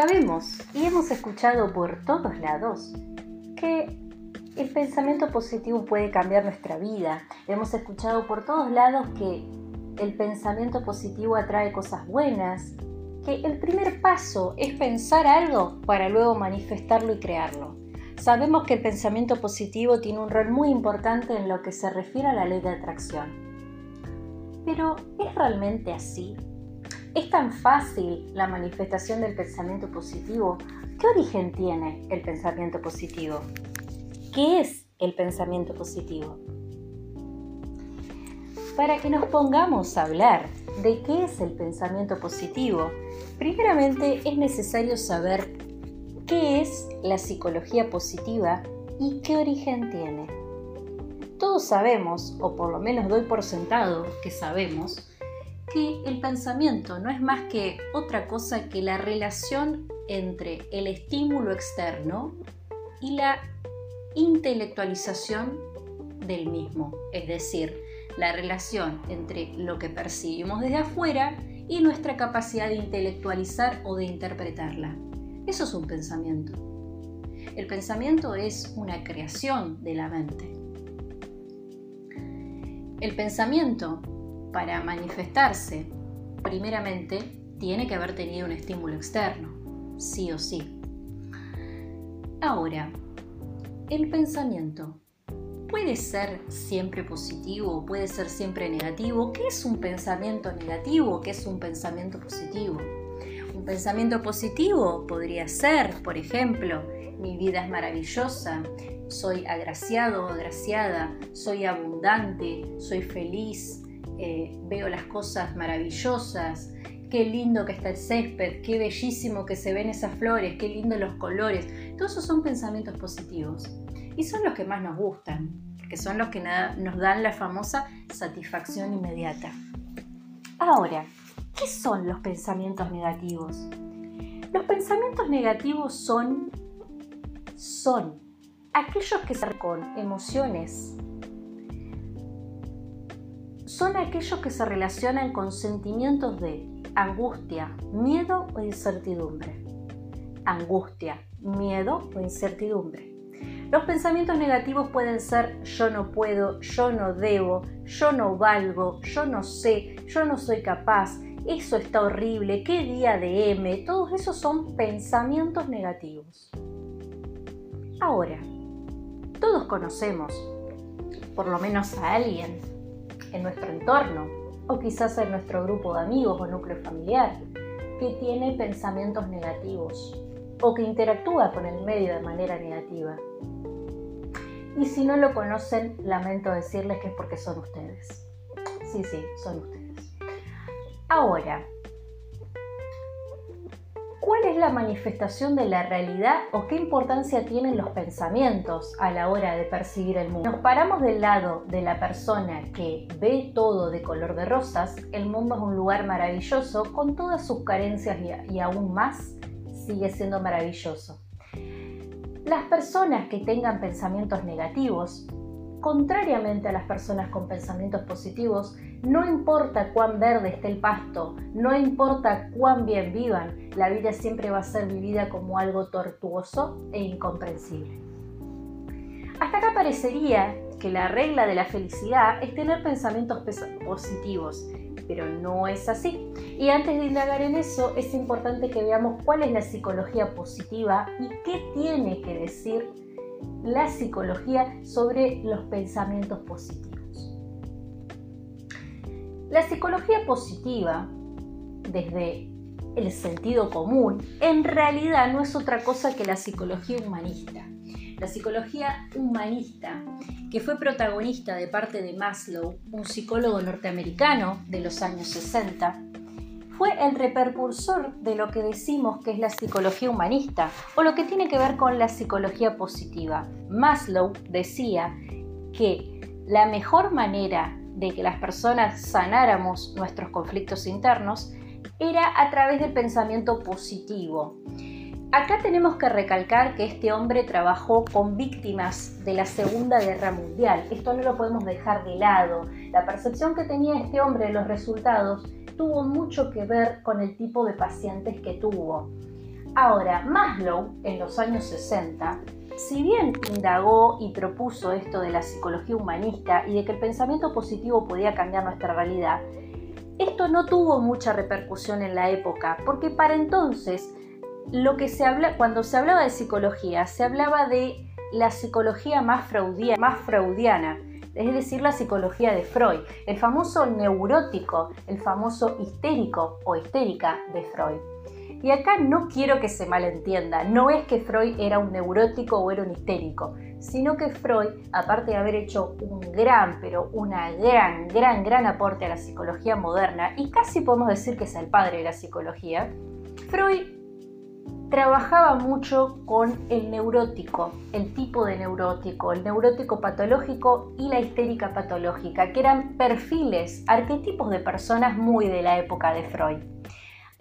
Sabemos y hemos escuchado por todos lados que el pensamiento positivo puede cambiar nuestra vida. Hemos escuchado por todos lados que el pensamiento positivo atrae cosas buenas, que el primer paso es pensar algo para luego manifestarlo y crearlo. Sabemos que el pensamiento positivo tiene un rol muy importante en lo que se refiere a la ley de atracción. Pero ¿es realmente así? ¿Es tan fácil la manifestación del pensamiento positivo? ¿Qué origen tiene el pensamiento positivo? ¿Qué es el pensamiento positivo? Para que nos pongamos a hablar de qué es el pensamiento positivo, primeramente es necesario saber qué es la psicología positiva y qué origen tiene. Todos sabemos, o por lo menos doy por sentado que sabemos, que el pensamiento no es más que otra cosa que la relación entre el estímulo externo y la intelectualización del mismo, es decir, la relación entre lo que percibimos desde afuera y nuestra capacidad de intelectualizar o de interpretarla. Eso es un pensamiento. El pensamiento es una creación de la mente. El pensamiento para manifestarse, primeramente, tiene que haber tenido un estímulo externo, sí o sí. Ahora, el pensamiento puede ser siempre positivo o puede ser siempre negativo. ¿Qué es un pensamiento negativo? ¿Qué es un pensamiento positivo? Un pensamiento positivo podría ser, por ejemplo, mi vida es maravillosa, soy agraciado o agraciada, soy abundante, soy feliz, eh, veo las cosas maravillosas, qué lindo que está el césped, qué bellísimo que se ven esas flores, qué lindos los colores. Todos esos son pensamientos positivos y son los que más nos gustan, porque son los que nos dan la famosa satisfacción inmediata. Ahora, ¿qué son los pensamientos negativos? Los pensamientos negativos son, son aquellos que se con emociones son aquellos que se relacionan con sentimientos de angustia, miedo o incertidumbre. Angustia, miedo o incertidumbre. Los pensamientos negativos pueden ser yo no puedo, yo no debo, yo no valgo, yo no sé, yo no soy capaz, eso está horrible, qué día de M, todos esos son pensamientos negativos. Ahora, todos conocemos, por lo menos a alguien, en nuestro entorno o quizás en nuestro grupo de amigos o núcleo familiar que tiene pensamientos negativos o que interactúa con el medio de manera negativa. Y si no lo conocen, lamento decirles que es porque son ustedes. Sí, sí, son ustedes. Ahora, ¿Cuál es la manifestación de la realidad o qué importancia tienen los pensamientos a la hora de percibir el mundo? Nos paramos del lado de la persona que ve todo de color de rosas, el mundo es un lugar maravilloso con todas sus carencias y, aún más sigue siendo maravilloso. Las personas que tengan pensamientos negativos Contrariamente a las personas con pensamientos positivos, no importa cuán verde esté el pasto, no importa cuán bien vivan, la vida siempre va a ser vivida como algo tortuoso e incomprensible. Hasta acá parecería que la regla de la felicidad es tener pensamientos positivos, pero no es así. Y antes de indagar en eso, es importante que veamos cuál es la psicología positiva y qué tiene que decir la psicología sobre los pensamientos positivos. La psicología positiva, desde el sentido común, en realidad no es otra cosa que la psicología humanista. La psicología humanista, que fue protagonista de parte de Maslow, un psicólogo norteamericano de los años 60, fue el repercursor de lo que decimos que es la psicología humanista o lo que tiene que ver con la psicología positiva. Maslow decía que la mejor manera de que las personas sanáramos nuestros conflictos internos era a través del pensamiento positivo. Acá tenemos que recalcar que este hombre trabajó con víctimas de la Segunda Guerra Mundial. Esto no lo podemos dejar de lado. La percepción que tenía este hombre de los resultados tuvo mucho que ver con el tipo de pacientes que tuvo. Ahora, Maslow, en los años 60, si bien indagó y propuso esto de la psicología humanista y de que el pensamiento positivo podía cambiar nuestra realidad, esto no tuvo mucha repercusión en la época, porque para entonces lo que se habla, cuando se hablaba de psicología, se hablaba de la psicología más freudiana, más freudiana, es decir, la psicología de Freud, el famoso neurótico, el famoso histérico o histérica de Freud. Y acá no quiero que se malentienda, no es que Freud era un neurótico o era un histérico, sino que Freud, aparte de haber hecho un gran, pero una gran, gran, gran aporte a la psicología moderna, y casi podemos decir que es el padre de la psicología, Freud trabajaba mucho con el neurótico, el tipo de neurótico, el neurótico patológico y la histérica patológica, que eran perfiles, arquetipos de personas muy de la época de Freud.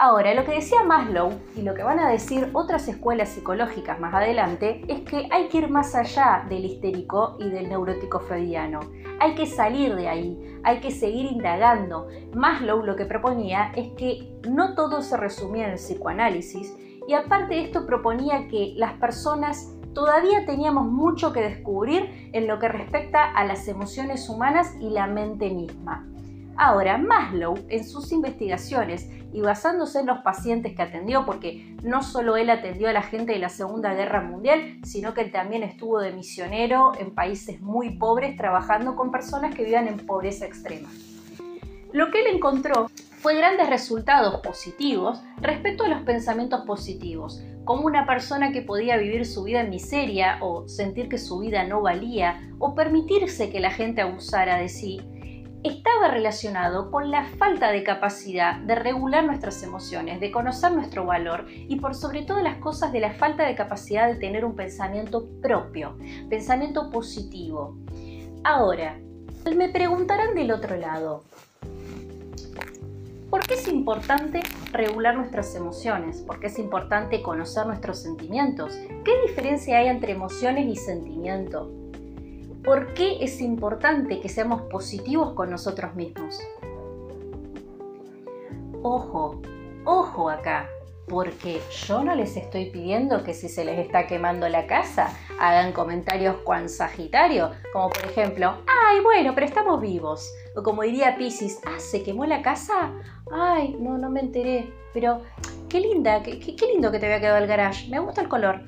Ahora, lo que decía Maslow y lo que van a decir otras escuelas psicológicas más adelante es que hay que ir más allá del histérico y del neurótico freudiano. Hay que salir de ahí, hay que seguir indagando. Maslow lo que proponía es que no todo se resumía en el psicoanálisis y aparte de esto proponía que las personas todavía teníamos mucho que descubrir en lo que respecta a las emociones humanas y la mente misma. Ahora, Maslow, en sus investigaciones y basándose en los pacientes que atendió, porque no solo él atendió a la gente de la Segunda Guerra Mundial, sino que él también estuvo de misionero en países muy pobres trabajando con personas que vivían en pobreza extrema. Lo que él encontró fue grandes resultados positivos respecto a los pensamientos positivos, como una persona que podía vivir su vida en miseria o sentir que su vida no valía o permitirse que la gente abusara de sí, estaba relacionado con la falta de capacidad de regular nuestras emociones, de conocer nuestro valor y por sobre todas las cosas de la falta de capacidad de tener un pensamiento propio, pensamiento positivo. Ahora, me preguntarán del otro lado, ¿por qué es importante regular nuestras emociones? ¿Por qué es importante conocer nuestros sentimientos? ¿Qué diferencia hay entre emociones y sentimiento? ¿Por qué es importante que seamos positivos con nosotros mismos? Ojo, ojo acá, porque yo no les estoy pidiendo que si se les está quemando la casa hagan comentarios cuan sagitario, como por ejemplo, ay, bueno, pero estamos vivos. O como diría Pisces, ah, ¿se quemó la casa? Ay, no, no me enteré. Pero qué linda, qué, qué lindo que te había quedado el garage. Me gusta el color.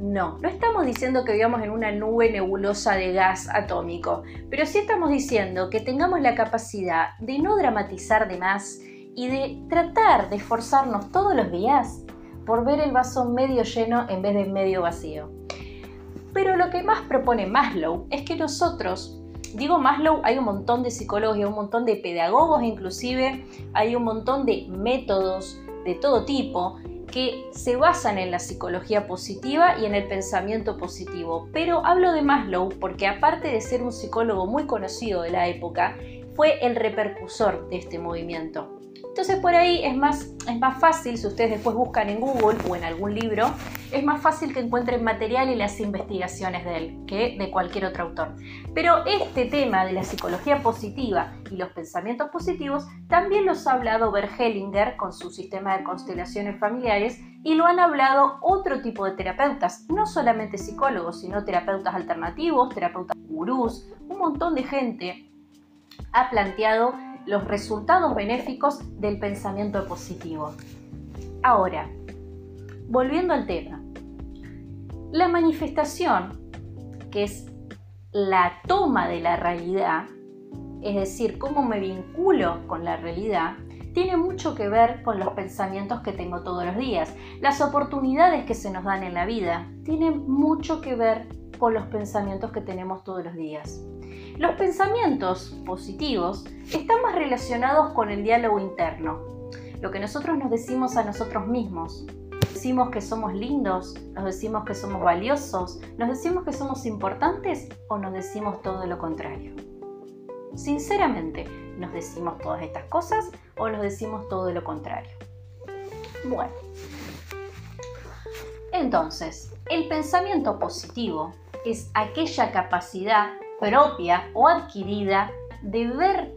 No, no estamos diciendo que vivamos en una nube nebulosa de gas atómico, pero sí estamos diciendo que tengamos la capacidad de no dramatizar de más y de tratar de esforzarnos todos los días por ver el vaso medio lleno en vez de medio vacío. Pero lo que más propone Maslow es que nosotros, digo Maslow, hay un montón de psicólogos y un montón de pedagogos inclusive, hay un montón de métodos de todo tipo que se basan en la psicología positiva y en el pensamiento positivo. Pero hablo de Maslow porque aparte de ser un psicólogo muy conocido de la época, fue el repercusor de este movimiento. Entonces por ahí es más, es más fácil, si ustedes después buscan en Google o en algún libro, es más fácil que encuentren material y las investigaciones de él que de cualquier otro autor. Pero este tema de la psicología positiva y los pensamientos positivos también los ha hablado Bert Hellinger con su sistema de constelaciones familiares y lo han hablado otro tipo de terapeutas, no solamente psicólogos, sino terapeutas alternativos, terapeutas gurús, un montón de gente ha planteado los resultados benéficos del pensamiento positivo. Ahora, volviendo al tema, la manifestación, que es la toma de la realidad, es decir, cómo me vinculo con la realidad, tiene mucho que ver con los pensamientos que tengo todos los días. Las oportunidades que se nos dan en la vida tienen mucho que ver con los pensamientos que tenemos todos los días. Los pensamientos positivos están más relacionados con el diálogo interno, lo que nosotros nos decimos a nosotros mismos. Decimos que somos lindos, nos decimos que somos valiosos, nos decimos que somos importantes o nos decimos todo lo contrario. Sinceramente, ¿nos decimos todas estas cosas o nos decimos todo lo contrario? Bueno, entonces, el pensamiento positivo es aquella capacidad propia o adquirida de ver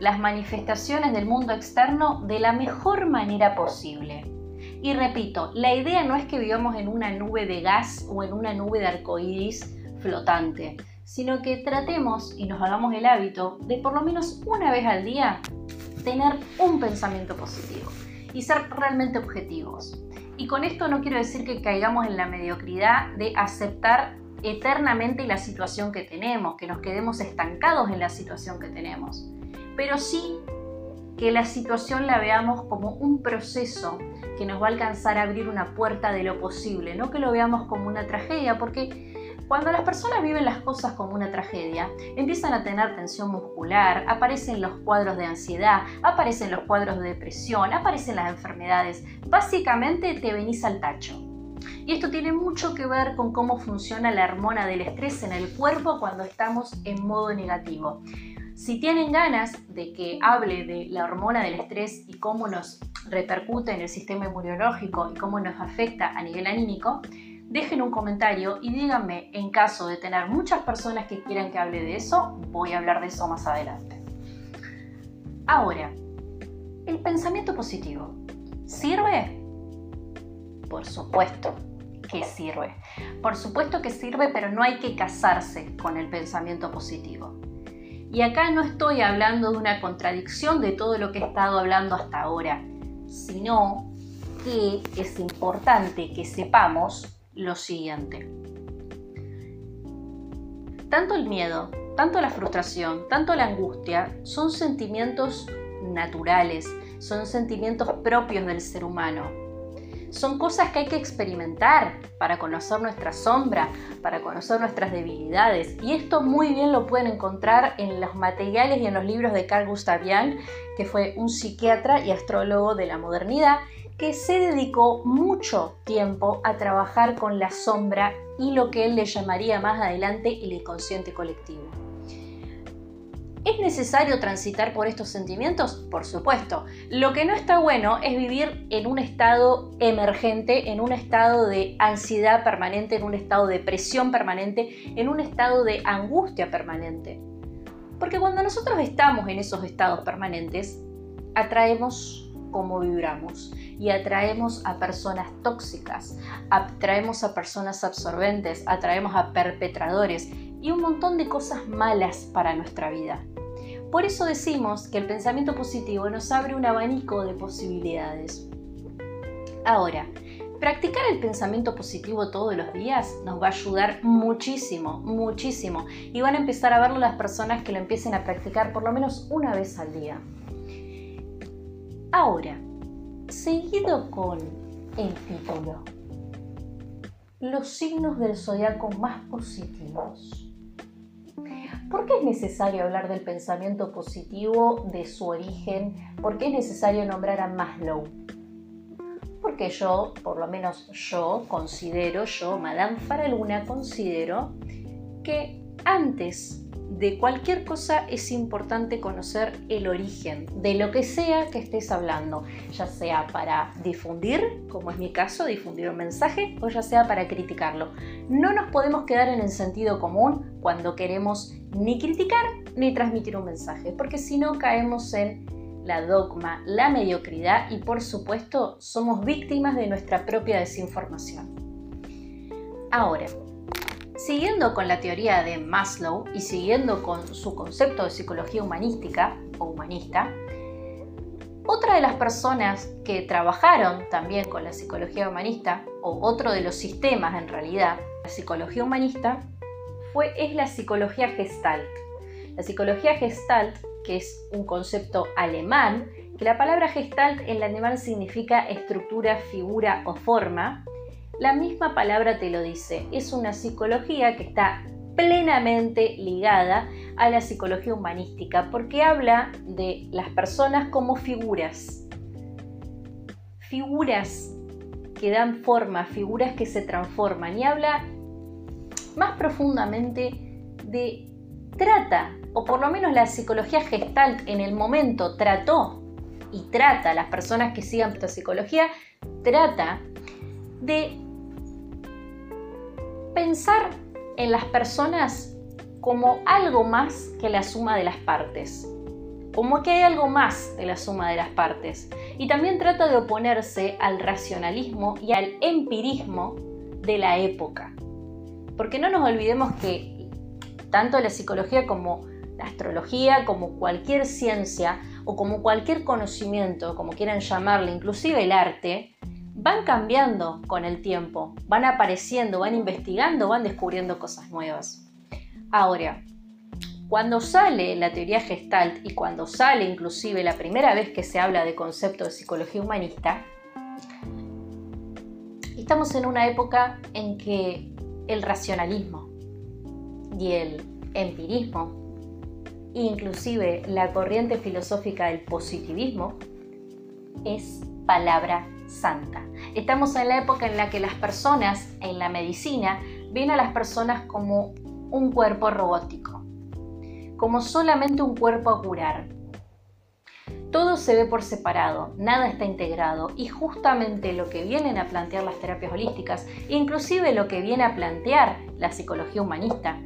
las manifestaciones del mundo externo de la mejor manera posible. Y repito, la idea no es que vivamos en una nube de gas o en una nube de arcoíris flotante, sino que tratemos y nos hagamos el hábito de por lo menos una vez al día tener un pensamiento positivo y ser realmente objetivos. Y con esto no quiero decir que caigamos en la mediocridad de aceptar eternamente la situación que tenemos, que nos quedemos estancados en la situación que tenemos, pero sí que la situación la veamos como un proceso que nos va a alcanzar a abrir una puerta de lo posible, no que lo veamos como una tragedia, porque cuando las personas viven las cosas como una tragedia, empiezan a tener tensión muscular, aparecen los cuadros de ansiedad, aparecen los cuadros de depresión, aparecen las enfermedades. Básicamente te venís al tacho. Y esto tiene mucho que ver con cómo funciona la hormona del estrés en el cuerpo cuando estamos en modo negativo. Si tienen ganas de que hable de la hormona del estrés y cómo nos repercute en el sistema inmunológico y cómo nos afecta a nivel anímico, dejen un comentario y díganme, en caso de tener muchas personas que quieran que hable de eso, voy a hablar de eso más adelante. Ahora, ¿el pensamiento positivo sirve? Por supuesto que sirve. Por supuesto que sirve, pero no hay que casarse con el pensamiento positivo. Y acá no estoy hablando de una contradicción de todo lo que he estado hablando hasta ahora, sino que es importante que sepamos lo siguiente. Tanto el miedo, tanto la frustración, tanto la angustia son sentimientos naturales, son sentimientos propios del ser humano son cosas que hay que experimentar para conocer nuestra sombra, para conocer nuestras debilidades. Y esto muy bien lo pueden encontrar en los materiales y en los libros de Carl Gustav Jung, que fue un psiquiatra y astrólogo de la modernidad, que se dedicó mucho tiempo a trabajar con la sombra y lo que él le llamaría más adelante el inconsciente colectivo. ¿Es necesario transitar por estos sentimientos? Por supuesto. Lo que no está bueno es vivir en un estado emergente, en un estado de ansiedad permanente, en un estado de presión permanente, en un estado de angustia permanente. Porque cuando nosotros estamos en esos estados permanentes, atraemos como vibramos y atraemos a personas tóxicas, atraemos a personas absorbentes, atraemos a perpetradores y un montón de cosas malas para nuestra vida. Por eso decimos que el pensamiento positivo nos abre un abanico de posibilidades. Ahora, practicar el pensamiento positivo todos los días nos va a ayudar muchísimo, muchísimo. Y van a empezar a verlo las personas que lo empiecen a practicar por lo menos una vez al día. Ahora, seguido con el título, los signos del zodiaco más positivos. ¿Por qué es necesario hablar del pensamiento positivo, de su origen? ¿Por qué es necesario nombrar a Maslow? Porque yo, por lo menos yo, considero, yo, Madame Faraluna, considero que antes de cualquier cosa es importante conocer el origen de lo que sea que estés hablando, ya sea para difundir, como es mi caso, difundir un mensaje, o ya sea para criticarlo. No nos podemos quedar en el sentido común cuando queremos ni criticar ni transmitir un mensaje, porque si no caemos en la dogma, la mediocridad y por supuesto somos víctimas de nuestra propia desinformación. Ahora, Siguiendo con la teoría de Maslow y siguiendo con su concepto de psicología humanística o humanista, otra de las personas que trabajaron también con la psicología humanista, o otro de los sistemas en realidad, la psicología humanista, fue, es la psicología gestalt. La psicología gestalt, que es un concepto alemán, que la palabra gestalt en alemán significa estructura, figura o forma, la misma palabra te lo dice, es una psicología que está plenamente ligada a la psicología humanística porque habla de las personas como figuras. Figuras que dan forma, figuras que se transforman y habla más profundamente de trata, o por lo menos la psicología gestalt en el momento trató y trata las personas que sigan esta psicología, trata de pensar en las personas como algo más que la suma de las partes. como que hay algo más de la suma de las partes. Y también trata de oponerse al racionalismo y al empirismo de la época. Porque no nos olvidemos que tanto la psicología como la astrología, como cualquier ciencia o como cualquier conocimiento, como quieran llamarle, inclusive el arte, van cambiando con el tiempo, van apareciendo, van investigando, van descubriendo cosas nuevas. Ahora, cuando sale la teoría gestalt y cuando sale inclusive la primera vez que se habla de concepto de psicología humanista, estamos en una época en que el racionalismo y el empirismo, inclusive la corriente filosófica del positivismo, es palabra Estamos en la época en la que las personas en la medicina ven a las personas como un cuerpo robótico, como solamente un cuerpo a curar. Todo se ve por separado, nada está integrado y justamente lo que vienen a plantear las terapias holísticas, inclusive lo que viene a plantear la psicología humanista,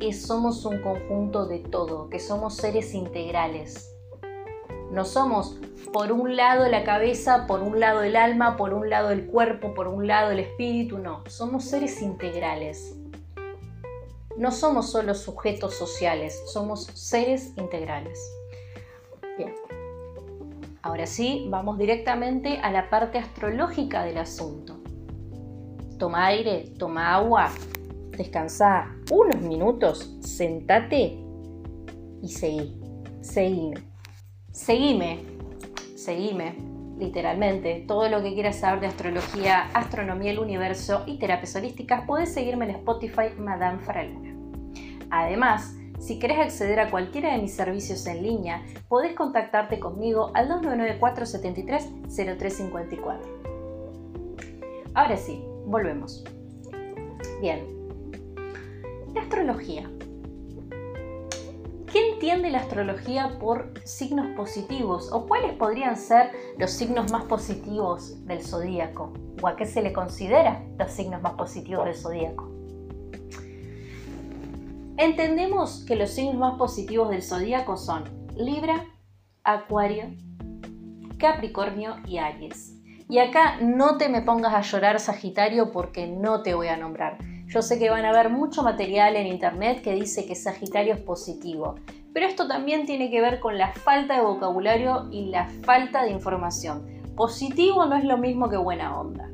es somos un conjunto de todo, que somos seres integrales. No somos por un lado la cabeza, por un lado el alma, por un lado el cuerpo, por un lado el espíritu, no, somos seres integrales. No somos solo sujetos sociales, somos seres integrales. Bien. Ahora sí, vamos directamente a la parte astrológica del asunto. Toma aire, toma agua, descansa unos minutos, sentate y seguí. Seguime. Seguime. Seguime. Literalmente, todo lo que quieras saber de astrología, astronomía, el universo y terapias holísticas, puedes seguirme en Spotify Madame Faraluna. Además, si querés acceder a cualquiera de mis servicios en línea, podés contactarte conmigo al 299-473-0354. Ahora sí, volvemos. Bien. La astrología. ¿Qué entiende la astrología por signos positivos? ¿O cuáles podrían ser los signos más positivos del zodíaco? ¿O a qué se le considera los signos más positivos del zodíaco? Entendemos que los signos más positivos del zodíaco son Libra, Acuario, Capricornio y Aries. Y acá no te me pongas a llorar Sagitario porque no te voy a nombrar. Yo sé que van a haber mucho material en internet que dice que Sagitario es positivo, pero esto también tiene que ver con la falta de vocabulario y la falta de información. Positivo no es lo mismo que buena onda.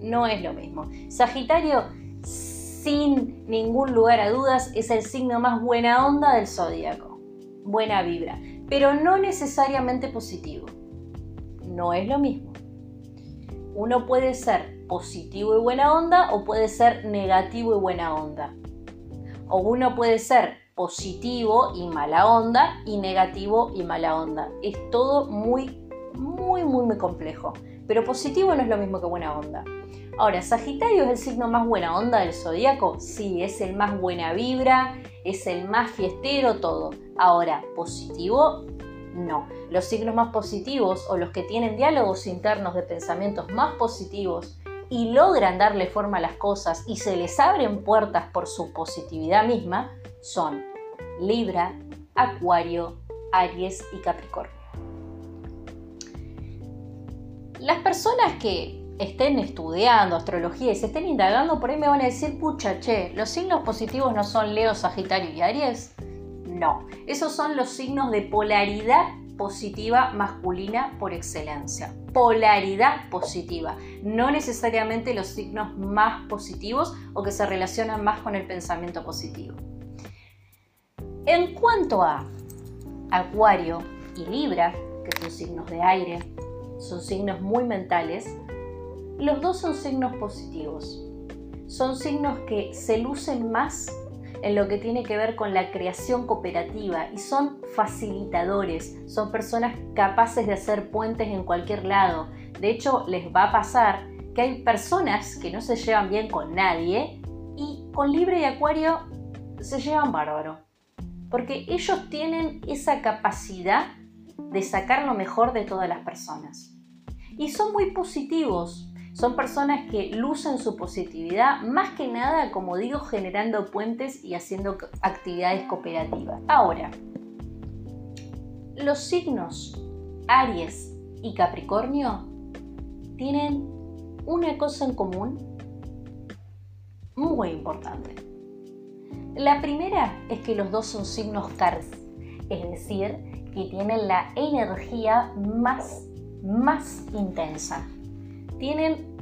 No es lo mismo. Sagitario sin ningún lugar a dudas, es el signo más buena onda del zodíaco. Buena vibra, pero no necesariamente positivo. No es lo mismo. Uno puede ser positivo y buena onda o puede ser negativo y buena onda. O uno puede ser positivo y mala onda y negativo y mala onda. Es todo muy, muy, muy, muy complejo. Pero positivo no es lo mismo que buena onda. Ahora, Sagitario es el signo más buena onda del zodíaco. Sí, es el más buena vibra, es el más fiestero, todo. Ahora, positivo, no. Los signos más positivos o los que tienen diálogos internos de pensamientos más positivos y logran darle forma a las cosas y se les abren puertas por su positividad misma son Libra, Acuario, Aries y Capricornio. Las personas que estén estudiando astrología y se estén indagando, por ahí me van a decir, pucha, che, ¿los signos positivos no son Leo, Sagitario y Aries? No, esos son los signos de polaridad positiva masculina por excelencia. Polaridad positiva, no necesariamente los signos más positivos o que se relacionan más con el pensamiento positivo. En cuanto a Acuario y Libra, que son signos de aire, son signos muy mentales, los dos son signos positivos. Son signos que se lucen más en lo que tiene que ver con la creación cooperativa y son facilitadores, son personas capaces de hacer puentes en cualquier lado. De hecho, les va a pasar que hay personas que no se llevan bien con nadie y con Libre y Acuario se llevan bárbaro. Porque ellos tienen esa capacidad de sacar lo mejor de todas las personas. Y son muy positivos, son personas que lucen su positividad, más que nada, como digo, generando puentes y haciendo actividades cooperativas. Ahora, Los signos Aries y Capricornio tienen una cosa en común muy importante. La primera es que los dos son signos Cars, es decir, que tienen la energía más, más intensa. Tienen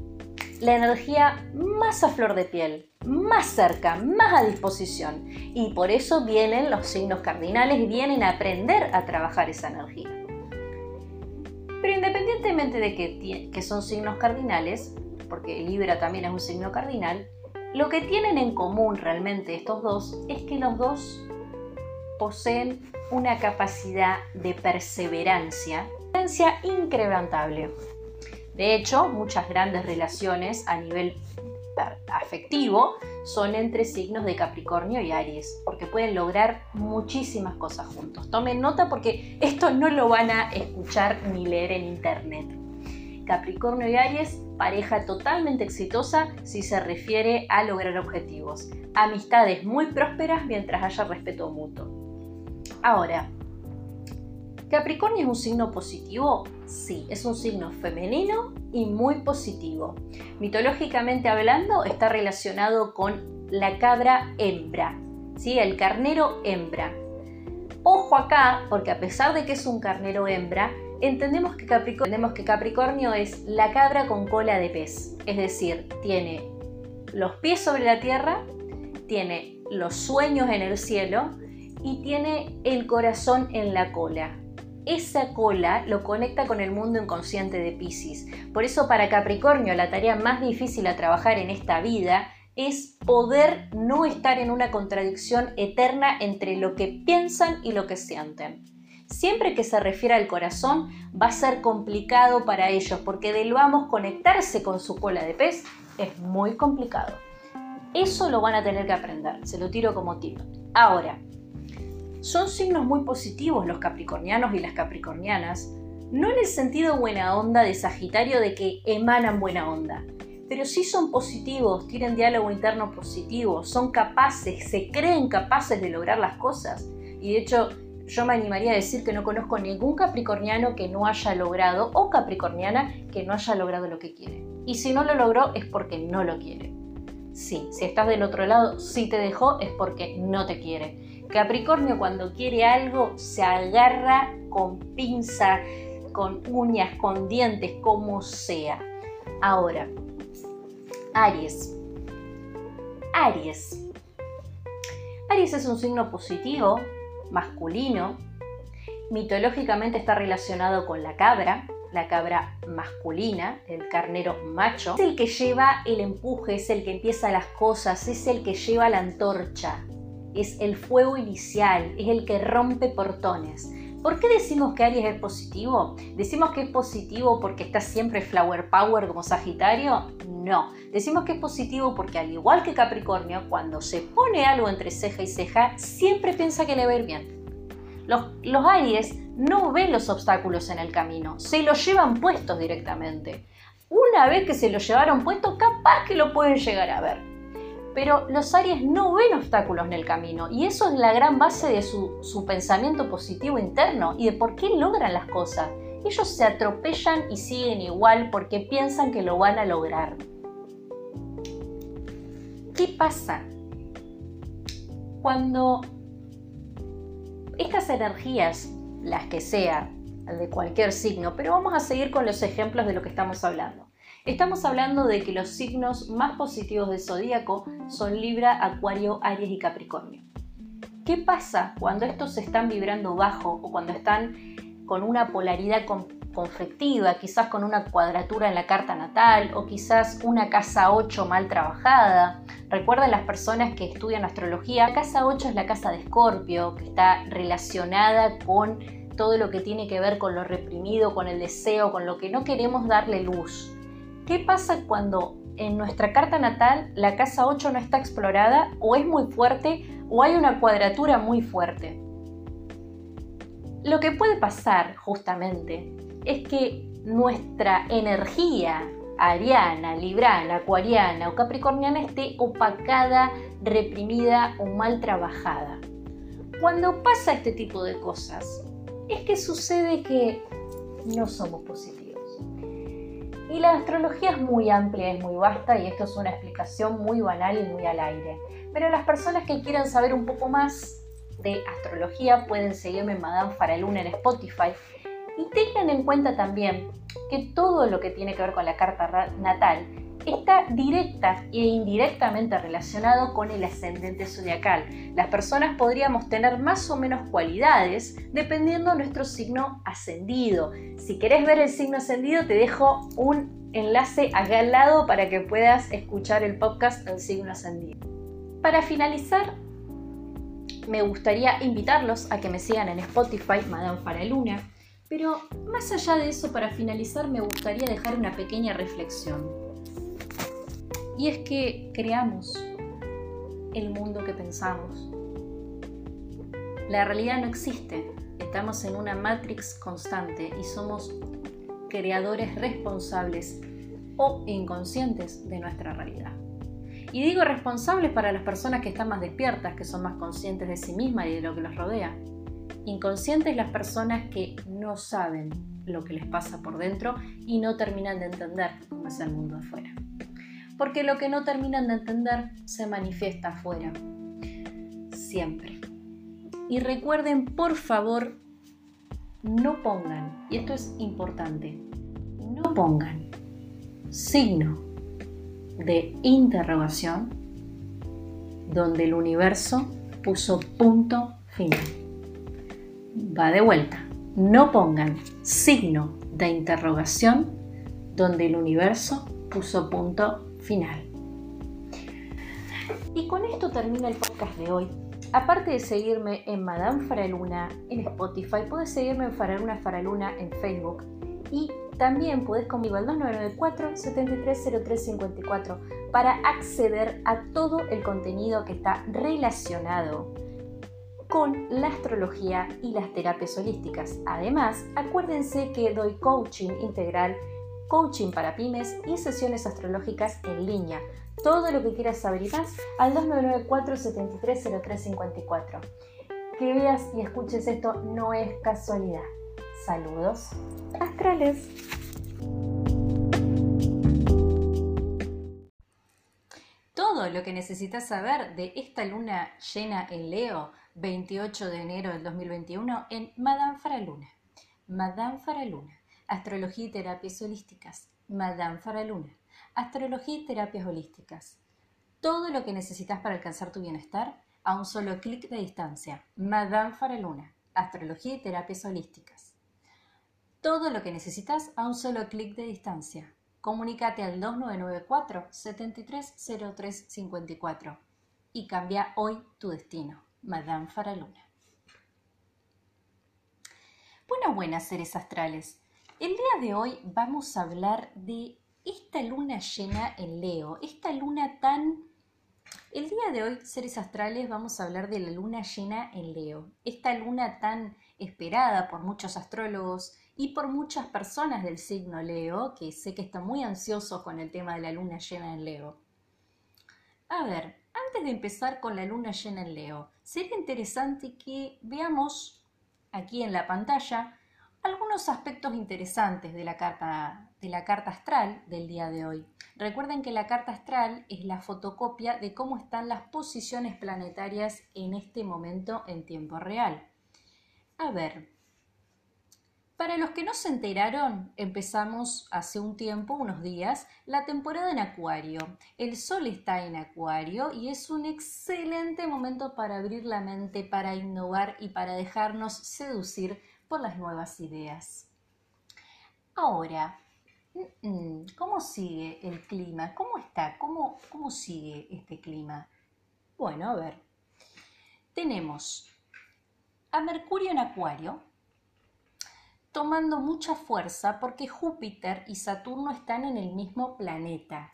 la energía más a flor de piel, más cerca, más a disposición. Y por eso vienen los signos cardinales vienen a aprender a trabajar esa energía. Pero independientemente de que, son signos cardinales, porque Libra también es un signo cardinal, lo que tienen en común realmente estos dos es que los dos poseen una capacidad de perseverancia, perseverancia increbrantable. De hecho, muchas grandes relaciones a nivel afectivo son entre signos de Capricornio y Aries, porque pueden lograr muchísimas cosas juntos. Tomen nota porque esto no lo van a escuchar ni leer en internet. Capricornio y Aries, pareja totalmente exitosa si se refiere a lograr objetivos. Amistades muy prósperas mientras haya respeto mutuo. Ahora, ¿Capricornio es un signo positivo? Sí, es un signo femenino y muy positivo. Mitológicamente hablando, está relacionado con la cabra hembra, ¿sí? el carnero hembra. Ojo acá, porque a pesar de que es un carnero hembra, entendemos que, Capricornio, entendemos que Capricornio es la cabra con cola de pez, es decir, tiene los pies sobre la tierra, tiene los sueños en el cielo y tiene el corazón en la cola. Esa cola lo conecta con el mundo inconsciente de Pisces. Por eso para Capricornio la tarea más difícil a trabajar en esta vida es poder no estar en una contradicción eterna entre lo que piensan y lo que sienten siempre que se refiere al corazón va a ser complicado para ellos porque de lo vamos conectarse con su cola de pez es muy complicado. Eso lo van a tener que aprender, se lo tiro como tip. Ahora, son signos muy positivos los capricornianos y las capricornianas, no en el sentido buena onda de Sagitario de que emanan buena onda, pero sí son positivos, tienen diálogo interno positivo, son capaces, se creen capaces de lograr las cosas. Y de hecho, yo me animaría a decir que no conozco ningún capricorniano que no haya logrado o capricorniana que no haya logrado lo que quiere. Y si no lo logró es porque no lo quiere. Sí, si estás del otro lado, si te dejó es porque no te quiere. Capricornio cuando quiere algo se agarra con pinza, con uñas, con dientes, como sea. Ahora, Aries. Aries. Aries es un signo positivo, masculino. Mitológicamente está relacionado con la cabra, la cabra masculina, el carnero macho. Es el que lleva el empuje, es el que empieza las cosas, es el que lleva la antorcha, es el fuego inicial, es el que rompe portones. ¿Por qué decimos que Aries es positivo? ¿Decimos que es positivo porque está siempre flower power como Sagitario? No. Decimos que es positivo porque al igual que Capricornio, cuando se pone algo entre ceja y ceja, siempre piensa que le va a ir bien. Los, los Aries no ven los obstáculos en el camino, se los llevan puestos directamente. Una vez que se los llevaron puestos, capaz que lo pueden llegar a ver pero los Aries no ven obstáculos en el camino y eso es la gran base de su, pensamiento positivo interno y de por qué logran las cosas. Ellos se atropellan y siguen igual porque piensan que lo van a lograr. ¿Qué pasa? Cuando estas energías, las que sean, de cualquier signo, pero vamos a seguir con los ejemplos de lo que estamos hablando. Estamos hablando de que los signos más positivos del zodíaco son Libra, Acuario, Aries y Capricornio. ¿Qué pasa cuando estos están vibrando bajo o cuando están con una polaridad conflictiva, quizás con una cuadratura en la carta natal o quizás una casa 8 mal trabajada? Recuerden las personas que estudian astrología, la casa 8 es la casa de Escorpio, que está relacionada con todo lo que tiene que ver con lo reprimido, con el deseo, con lo que no queremos darle luz. ¿Qué pasa cuando en nuestra carta natal la casa 8 no está explorada o es muy fuerte o hay una cuadratura muy fuerte? Lo que puede pasar justamente es que nuestra energía ariana, librana, acuariana o capricorniana esté opacada, reprimida o mal trabajada. Cuando pasa este tipo de cosas, es que sucede que no somos positivos. Y la astrología es muy amplia, es muy vasta y esto es una explicación muy banal y muy al aire. Pero las personas que quieran saber un poco más de astrología pueden seguirme en Madame Faraluna en Spotify. Y tengan en cuenta también que todo lo que tiene que ver con la carta natal está directa e indirectamente relacionado con el ascendente zodiacal. Las personas podríamos tener más o menos cualidades dependiendo de nuestro signo ascendido. Si querés ver el signo ascendido, te dejo un enlace acá al lado para que puedas escuchar el podcast del signo ascendido. Para finalizar, me gustaría invitarlos a que me sigan en Spotify, Madame Faraluna. Pero más allá de eso, para finalizar, me gustaría dejar una pequeña reflexión. Y es que creamos el mundo que pensamos. La realidad no existe. Estamos en una matrix constante y somos creadores responsables o inconscientes de nuestra realidad. Y digo responsables para las personas que están más despiertas, que son más conscientes de sí mismas y de lo que los rodea. Inconscientes las personas que no saben lo que les pasa por dentro y no terminan de entender cómo es el mundo afuera porque lo que no terminan de entender se manifiesta afuera. Siempre. Y recuerden, por favor, no pongan, y esto es importante, no pongan signo de interrogación donde el universo puso punto final. Va de vuelta. No pongan signo de interrogación donde el universo puso punto final. Y con esto termina el podcast de hoy. Aparte de seguirme en Madame Faraluna en Spotify, puedes seguirme en Faraluna Faraluna en Facebook y también puedes conmigo al 2994 730354 para acceder a todo el contenido que está relacionado con la astrología y las terapias holísticas. Además, acuérdense que doy coaching integral coaching para pymes y sesiones astrológicas en línea. Todo lo que quieras saber y más al 2994-730354. Que veas y escuches esto no es casualidad. Saludos astrales. Todo lo que necesitas saber de esta luna llena en Leo, 28 de enero del 2021, en Madame Faraluna. Madame Faraluna Astrología y terapias holísticas. Madame Faraluna. Astrología y terapias holísticas. Todo lo que necesitas para alcanzar tu bienestar a un solo clic de distancia. Madame Faraluna. Astrología y terapias holísticas. Todo lo que necesitas a un solo clic de distancia. Comunícate al 2994 730354 y cambia hoy tu destino. Madame Faraluna. Buenas, buenas seres astrales. El día de hoy vamos a hablar de esta luna llena en Leo, esta luna tan... El día de hoy, seres astrales, vamos a hablar de la luna llena en Leo, esta luna tan esperada por muchos astrólogos y por muchas personas del signo Leo, que sé que están muy ansiosos con el tema de la luna llena en Leo. A ver, antes de empezar con la luna llena en Leo, sería interesante que veamos aquí en la pantalla algunos aspectos interesantes de la, carta, de la carta astral del día de hoy. Recuerden que la carta astral es la fotocopia de cómo están las posiciones planetarias en este momento en tiempo real. A ver, para los que no se enteraron, empezamos hace un tiempo, unos días, la temporada en Acuario. El Sol está en Acuario y es un excelente momento para abrir la mente, para innovar y para dejarnos seducir por las nuevas ideas. Ahora, ¿cómo sigue el clima? ¿Cómo está? ¿Cómo, cómo sigue este clima? Bueno, a ver. Tenemos a Mercurio en Acuario, tomando mucha fuerza porque Júpiter y Saturno están en el mismo planeta.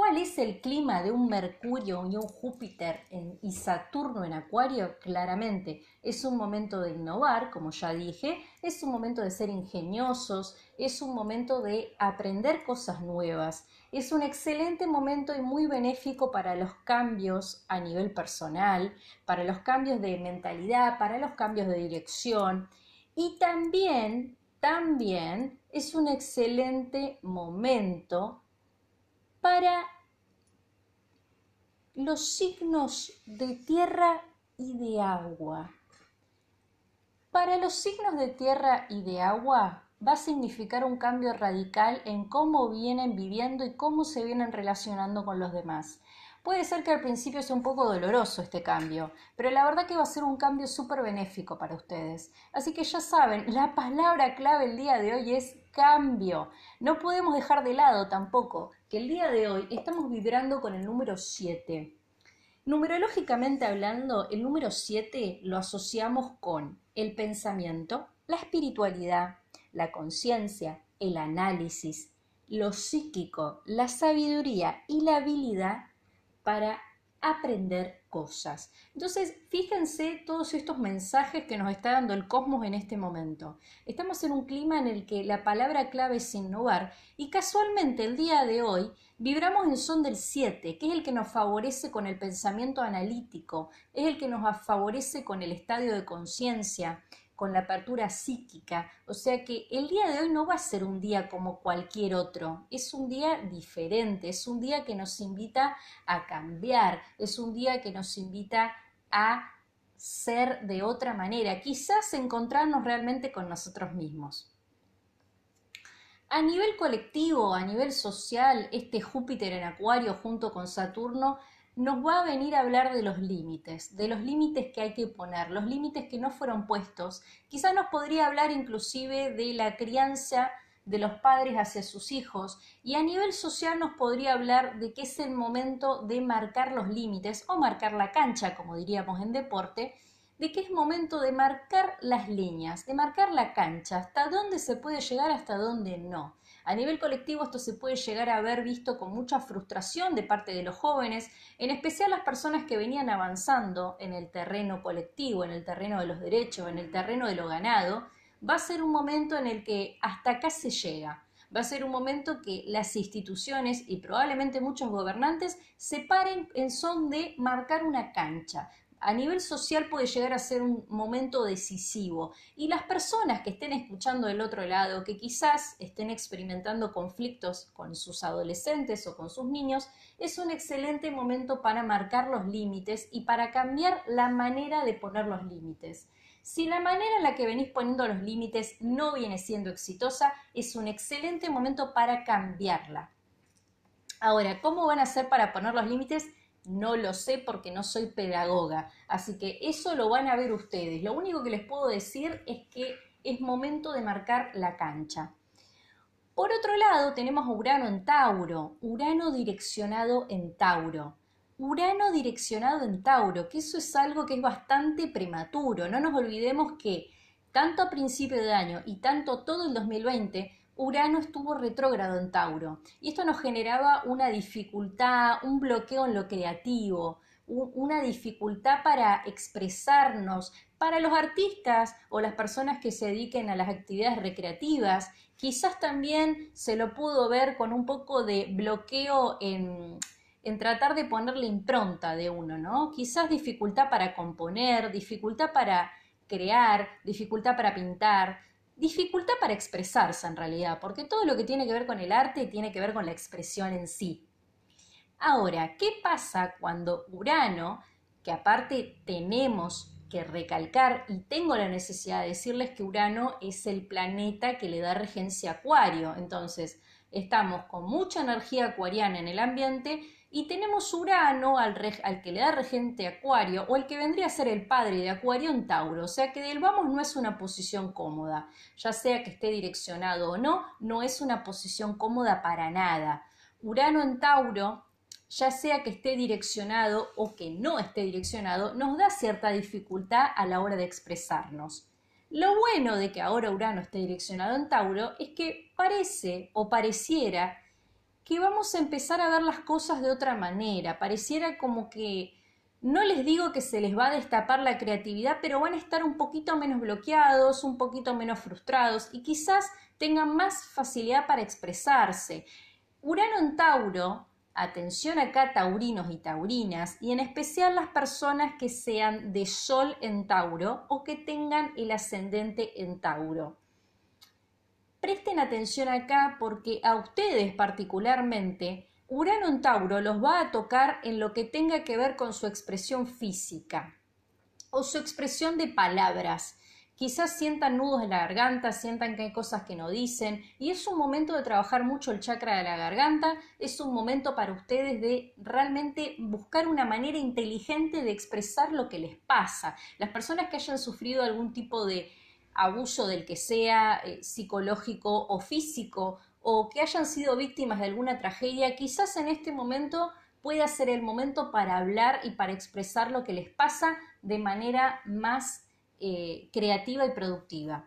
¿Cuál es el clima de un Mercurio y un Júpiter y Saturno en Acuario? Claramente es un momento de innovar, como ya dije, es un momento de ser ingeniosos, es un momento de aprender cosas nuevas, es un excelente momento y muy benéfico para los cambios a nivel personal, para los cambios de mentalidad, para los cambios de dirección. Y también, también es un excelente momento para los signos de tierra y de agua. Para los signos de tierra y de agua va a significar un cambio radical en cómo vienen viviendo y cómo se vienen relacionando con los demás. Puede ser que al principio sea un poco doloroso este cambio, pero la verdad que va a ser un cambio súper benéfico para ustedes. Así que ya saben, la palabra clave el día de hoy es cambio. No podemos dejar de lado tampoco que el día de hoy estamos vibrando con el número 7. Numerológicamente hablando, el número 7 lo asociamos con el pensamiento, la espiritualidad, la conciencia, el análisis, lo psíquico, la sabiduría y la habilidad para aprender cosas. Entonces, fíjense todos estos mensajes que nos está dando el cosmos en este momento. Estamos en un clima en el que la palabra clave es innovar y casualmente el día de hoy vibramos en son del 7, que es el que nos favorece con el pensamiento analítico, es el que nos favorece con el estadio de conciencia, con la apertura psíquica. O sea que el día de hoy no va a ser un día como cualquier otro, es un día diferente, es un día que nos invita a cambiar, es un día que nos invita a ser de otra manera, quizás encontrarnos realmente con nosotros mismos. A nivel colectivo, a nivel social, este Júpiter en Acuario junto con Saturno nos va a venir a hablar de los límites, de los límites que hay que poner, los límites que no fueron puestos. Quizá nos podría hablar inclusive de la crianza de los padres hacia sus hijos y a nivel social nos podría hablar de que es el momento de marcar los límites o marcar la cancha, como diríamos en deporte, de que es momento de marcar las líneas, de marcar la cancha, hasta dónde se puede llegar, hasta dónde no. A nivel colectivo esto se puede llegar a haber visto con mucha frustración de parte de los jóvenes, en especial las personas que venían avanzando en el terreno colectivo, en el terreno de los derechos, en el terreno de lo ganado, va a ser un momento en el que hasta acá se llega. Va a ser un momento que las instituciones y probablemente muchos gobernantes se paren en son de marcar una cancha, a nivel social puede llegar a ser un momento decisivo y las personas que estén escuchando del otro lado, que quizás estén experimentando conflictos con sus adolescentes o con sus niños, es un excelente momento para marcar los límites y para cambiar la manera de poner los límites. Si la manera en la que venís poniendo los límites no viene siendo exitosa, es un excelente momento para cambiarla. Ahora, ¿cómo van a hacer para poner los límites? No lo sé porque no soy pedagoga, así que eso lo van a ver ustedes. Lo único que les puedo decir es que es momento de marcar la cancha. Por otro lado, tenemos Urano en Tauro, Urano direccionado en Tauro. Urano direccionado en Tauro, que eso es algo que es bastante prematuro. No nos olvidemos que tanto a principio de año y tanto todo el 2020 Urano estuvo retrógrado en Tauro y esto nos generaba una dificultad, un bloqueo en lo creativo, una dificultad para expresarnos. Para los artistas o las personas que se dediquen a las actividades recreativas, quizás también se lo pudo ver con un poco de bloqueo en, en tratar de ponerle impronta de uno, ¿no? Quizás dificultad para componer, dificultad para crear, dificultad para pintar dificultad para expresarse en realidad, porque todo lo que tiene que ver con el arte tiene que ver con la expresión en sí. Ahora, ¿qué pasa cuando Urano, que aparte tenemos que recalcar y tengo la necesidad de decirles que Urano es el planeta que le da regencia a Acuario, entonces estamos con mucha energía acuariana en el ambiente y tenemos Urano al, que le da regente Acuario o el que vendría a ser el padre de Acuario en Tauro. O sea que del vamos no es una posición cómoda. Ya sea que esté direccionado o no, no es una posición cómoda para nada. Urano en Tauro, ya sea que esté direccionado o que no esté direccionado, nos da cierta dificultad a la hora de expresarnos. Lo bueno de que ahora Urano esté direccionado en Tauro es que parece o pareciera que vamos a empezar a ver las cosas de otra manera. Pareciera como que no les digo que se les va a destapar la creatividad, pero van a estar un poquito menos bloqueados, un poquito menos frustrados y quizás tengan más facilidad para expresarse. Urano en Tauro, Atención acá taurinos y taurinas y en especial las personas que sean de Sol en Tauro o que tengan el ascendente en Tauro. Presten atención acá porque a ustedes particularmente Urano en Tauro los va a tocar en lo que tenga que ver con su expresión física o su expresión de palabras quizás sientan nudos en la garganta, sientan que hay cosas que no dicen y es un momento de trabajar mucho el chakra de la garganta, es un momento para ustedes de realmente buscar una manera inteligente de expresar lo que les pasa. Las personas que hayan sufrido algún tipo de abuso del que sea eh, psicológico o físico o que hayan sido víctimas de alguna tragedia, quizás en este momento pueda ser el momento para hablar y para expresar lo que les pasa de manera más eh, creativa y productiva.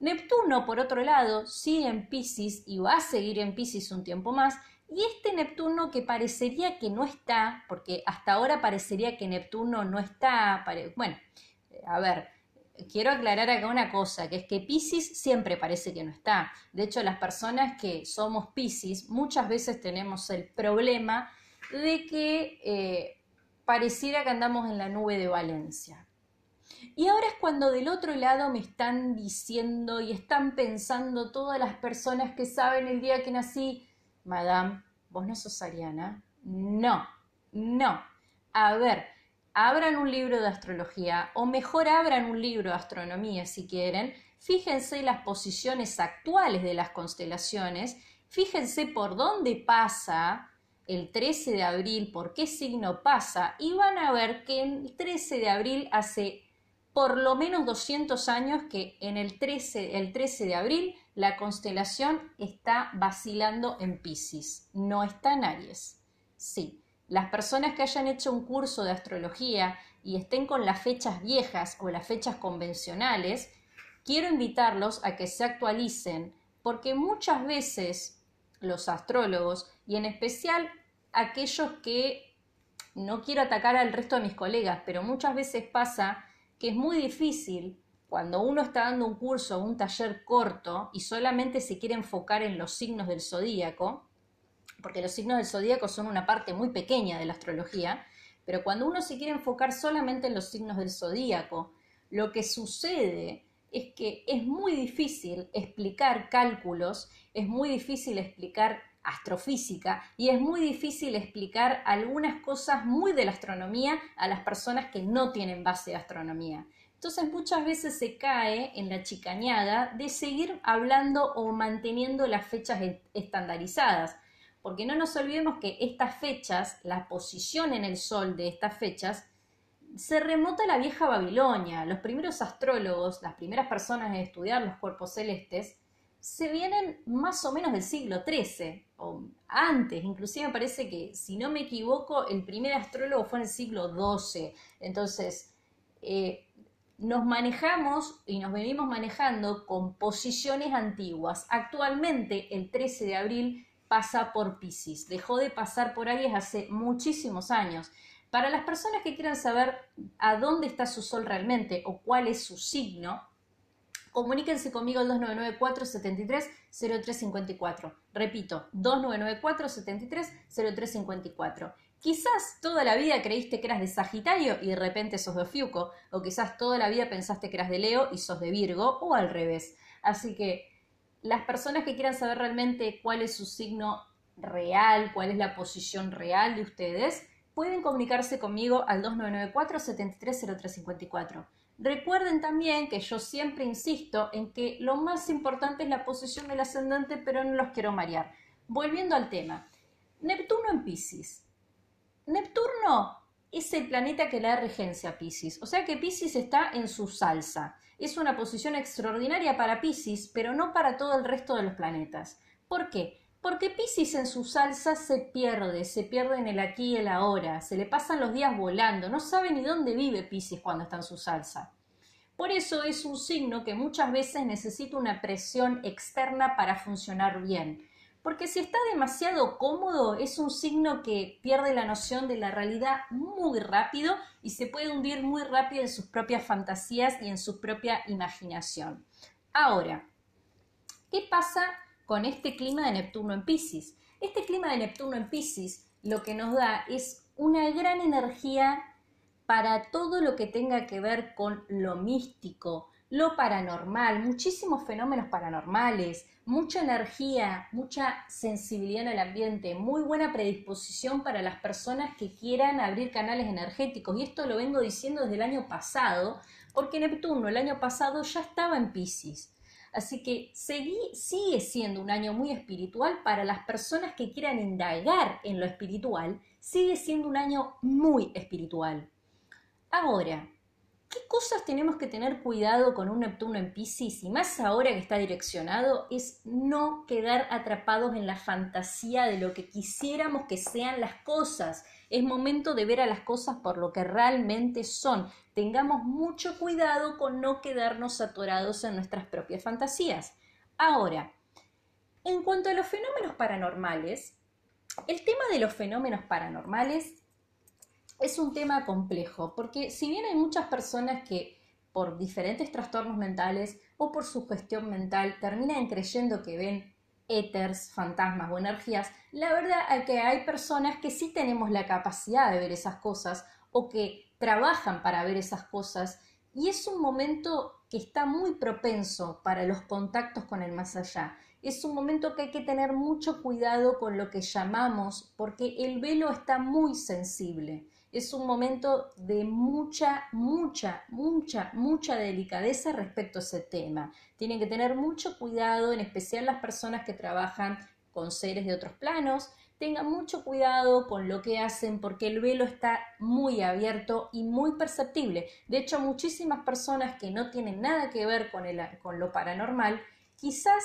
Neptuno, por otro lado, sigue en Pisces y va a seguir en Pisces un tiempo más. Y este Neptuno que parecería que no está, porque hasta ahora parecería que Neptuno no está, bueno, a ver, quiero aclarar acá una cosa, que es que Pisces siempre parece que no está. De hecho, las personas que somos Pisces muchas veces tenemos el problema de que eh, pareciera que andamos en la nube de Valencia. Y ahora es cuando del otro lado me están diciendo y están pensando todas las personas que saben el día que nací, Madame, vos no sos Ariana. No, no. A ver, abran un libro de astrología o mejor abran un libro de astronomía si quieren. Fíjense las posiciones actuales de las constelaciones. Fíjense por dónde pasa el 13 de abril, por qué signo pasa, y van a ver que el 13 de abril hace por lo menos 200 años que en el 13, el 13 de abril la constelación está vacilando en Pisces, no está en Aries. Sí, las personas que hayan hecho un curso de astrología y estén con las fechas viejas o las fechas convencionales, quiero invitarlos a que se actualicen porque muchas veces los astrólogos y en especial aquellos que no quiero atacar al resto de mis colegas, pero muchas veces pasa que es muy difícil cuando uno está dando un curso o un taller corto y solamente se quiere enfocar en los signos del zodíaco, porque los signos del zodíaco son una parte muy pequeña de la astrología, pero cuando uno se quiere enfocar solamente en los signos del zodíaco, lo que sucede es que es muy difícil explicar cálculos, es muy difícil explicar astrofísica y es muy difícil explicar algunas cosas muy de la astronomía a las personas que no tienen base de astronomía. Entonces muchas veces se cae en la chicañada de seguir hablando o manteniendo las fechas estandarizadas, porque no nos olvidemos que estas fechas, la posición en el Sol de estas fechas, se remota a la vieja Babilonia. Los primeros astrólogos, las primeras personas en estudiar los cuerpos celestes, se vienen más o menos del siglo XIII o antes, inclusive me parece que, si no me equivoco, el primer astrólogo fue en el siglo XII. Entonces, eh, nos manejamos y nos venimos manejando con posiciones antiguas. Actualmente, el 13 de abril pasa por Pisces, dejó de pasar por Aries hace muchísimos años. Para las personas que quieran saber a dónde está su sol realmente o cuál es su signo, comuníquense conmigo al 2994-730354. Repito, 2994-730354. Quizás toda la vida creíste que eras de Sagitario y de repente sos de Ofiuco, o quizás toda la vida pensaste que eras de Leo y sos de Virgo, o al revés. Así que las personas que quieran saber realmente cuál es su signo real, cuál es la posición real de ustedes, pueden comunicarse conmigo al 2994-730354. Recuerden también que yo siempre insisto en que lo más importante es la posición del ascendente, pero no los quiero marear. Volviendo al tema. Neptuno en Pisces. Neptuno es el planeta que le da regencia a Pisces, o sea que Pisces está en su salsa. Es una posición extraordinaria para Pisces, pero no para todo el resto de los planetas. ¿Por qué? Porque Pisces en su salsa se pierde, se pierde en el aquí y el ahora, se le pasan los días volando, no sabe ni dónde vive Pisces cuando está en su salsa. Por eso es un signo que muchas veces necesita una presión externa para funcionar bien. Porque si está demasiado cómodo, es un signo que pierde la noción de la realidad muy rápido y se puede hundir muy rápido en sus propias fantasías y en su propia imaginación. Ahora, ¿qué pasa con este clima de Neptuno en Pisces. Este clima de Neptuno en Pisces lo que nos da es una gran energía para todo lo que tenga que ver con lo místico, lo paranormal, muchísimos fenómenos paranormales, mucha energía, mucha sensibilidad en el ambiente, muy buena predisposición para las personas que quieran abrir canales energéticos. Y esto lo vengo diciendo desde el año pasado, porque Neptuno el año pasado ya estaba en Pisces. Así que sigue siendo un año muy espiritual para las personas que quieran indagar en lo espiritual, sigue siendo un año muy espiritual. Ahora, ¿qué cosas tenemos que tener cuidado con un Neptuno en Pisces y más ahora que está direccionado? Es no quedar atrapados en la fantasía de lo que quisiéramos que sean las cosas. Es momento de ver a las cosas por lo que realmente son. Tengamos mucho cuidado con no quedarnos atorados en nuestras propias fantasías. Ahora, en cuanto a los fenómenos paranormales, el tema de los fenómenos paranormales es un tema complejo, porque si bien hay muchas personas que por diferentes trastornos mentales o por su gestión mental terminan creyendo que ven éteres, fantasmas o energías, la verdad es que hay personas que sí tenemos la capacidad de ver esas cosas o que trabajan para ver esas cosas y es un momento que está muy propenso para los contactos con el más allá. Es un momento que hay que tener mucho cuidado con lo que llamamos porque el velo está muy sensible es un momento de mucha, mucha, mucha, mucha delicadeza respecto a ese tema. Tienen que tener mucho cuidado, en especial las personas que trabajan con seres de otros planos, tengan mucho cuidado con lo que hacen porque el velo está muy abierto y muy perceptible. De hecho, muchísimas personas que no tienen nada que ver con, el, con lo paranormal, quizás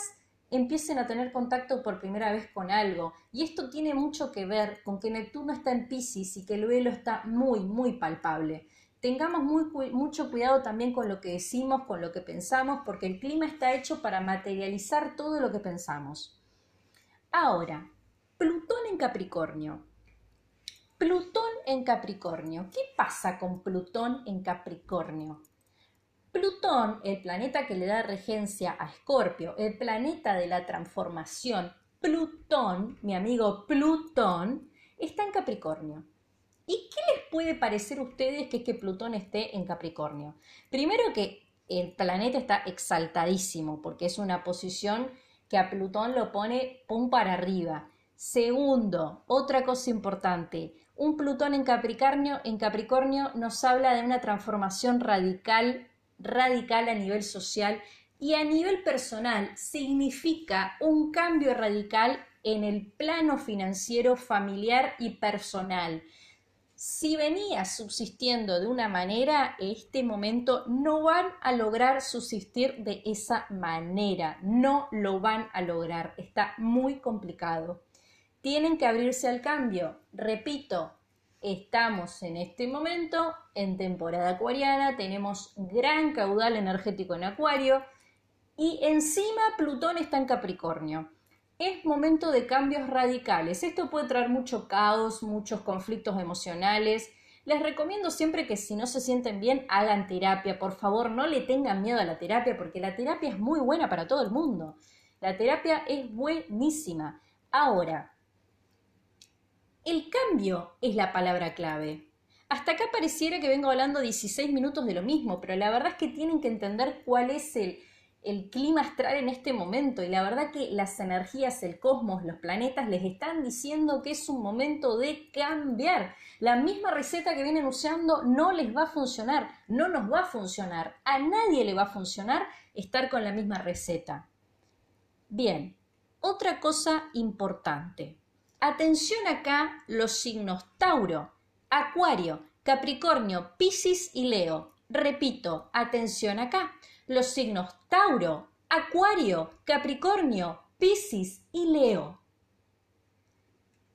empiecen a tener contacto por primera vez con algo. Y esto tiene mucho que ver con que Neptuno está en Pisces y que el velo está muy, muy palpable. Tengamos muy, mucho cuidado también con lo que decimos, con lo que pensamos, porque el clima está hecho para materializar todo lo que pensamos. Ahora, Plutón en Capricornio. Plutón en Capricornio. ¿Qué pasa con Plutón en Capricornio? Plutón, el planeta que le da regencia a Escorpio, el planeta de la transformación, Plutón, mi amigo Plutón, está en Capricornio. ¿Y qué les puede parecer a ustedes que es que Plutón esté en Capricornio? Primero que el planeta está exaltadísimo, porque es una posición que a Plutón lo pone pum para arriba. Segundo, otra cosa importante, un Plutón en Capricornio, en Capricornio nos habla de una transformación radical radical a nivel social y a nivel personal significa un cambio radical en el plano financiero, familiar y personal. Si venía subsistiendo de una manera, este momento no van a lograr subsistir de esa manera, no lo van a lograr, está muy complicado. Tienen que abrirse al cambio. Repito, Estamos en este momento en temporada acuariana, tenemos gran caudal energético en Acuario y encima Plutón está en Capricornio. Es momento de cambios radicales. Esto puede traer mucho caos, muchos conflictos emocionales. Les recomiendo siempre que si no se sienten bien, hagan terapia. Por favor, no le tengan miedo a la terapia porque la terapia es muy buena para todo el mundo. La terapia es buenísima. Ahora, el cambio es la palabra clave. Hasta acá pareciera que vengo hablando 16 minutos de lo mismo, pero la verdad es que tienen que entender cuál es el, el clima astral en este momento y la verdad que las energías, el cosmos, los planetas les están diciendo que es un momento de cambiar. La misma receta que vienen usando no les va a funcionar, no nos va a funcionar, a nadie le va a funcionar estar con la misma receta. Bien, otra cosa importante. Atención acá los signos Tauro, Acuario, Capricornio, Piscis y Leo. Repito, atención acá. Los signos Tauro, Acuario, Capricornio, Piscis y Leo.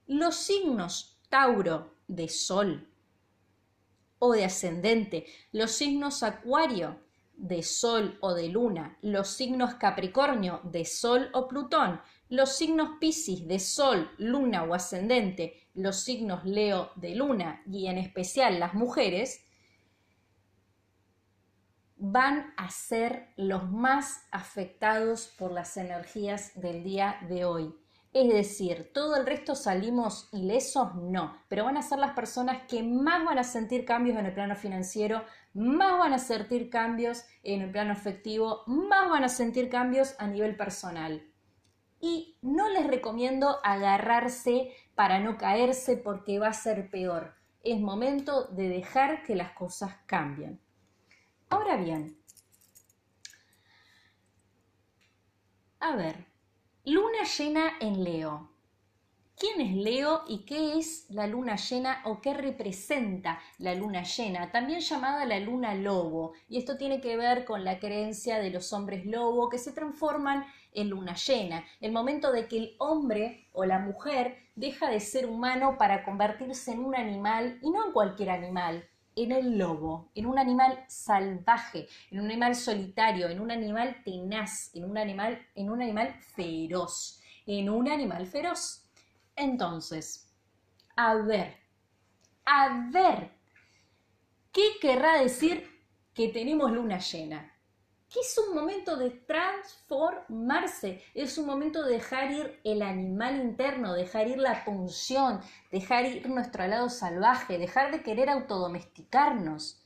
Los signos Tauro de Sol o de ascendente, los signos Acuario de Sol o de Luna, los signos Capricornio de Sol o Plutón, los signos Piscis de Sol, Luna o ascendente, los signos Leo de Luna y en especial las mujeres, van a ser los más afectados por las energías del día de hoy. Es decir, todo el resto salimos ilesos, no, pero van a ser las personas que más van a sentir cambios en el plano financiero, más van a sentir cambios en el plano afectivo, más van a sentir cambios a nivel personal. Y no les recomiendo agarrarse para no caerse porque va a ser peor. Es momento de dejar que las cosas cambien. Ahora bien, a ver, luna llena en Leo. ¿Quién es Leo y qué es la luna llena o qué representa la luna llena? También llamada la luna lobo. Y esto tiene que ver con la creencia de los hombres lobo que se transforman en luna llena. El momento de que el hombre o la mujer deja de ser humano para convertirse en un animal y no en cualquier animal, en el lobo, en un animal salvaje, en un animal solitario, en un animal tenaz, en un animal, en un animal feroz, en un animal feroz. Entonces, a ver, a ver, ¿qué querrá decir que tenemos luna llena? que es un momento de transformarse, es un momento de dejar ir el animal interno, dejar ir la punción, dejar ir nuestro lado salvaje, dejar de querer autodomesticarnos.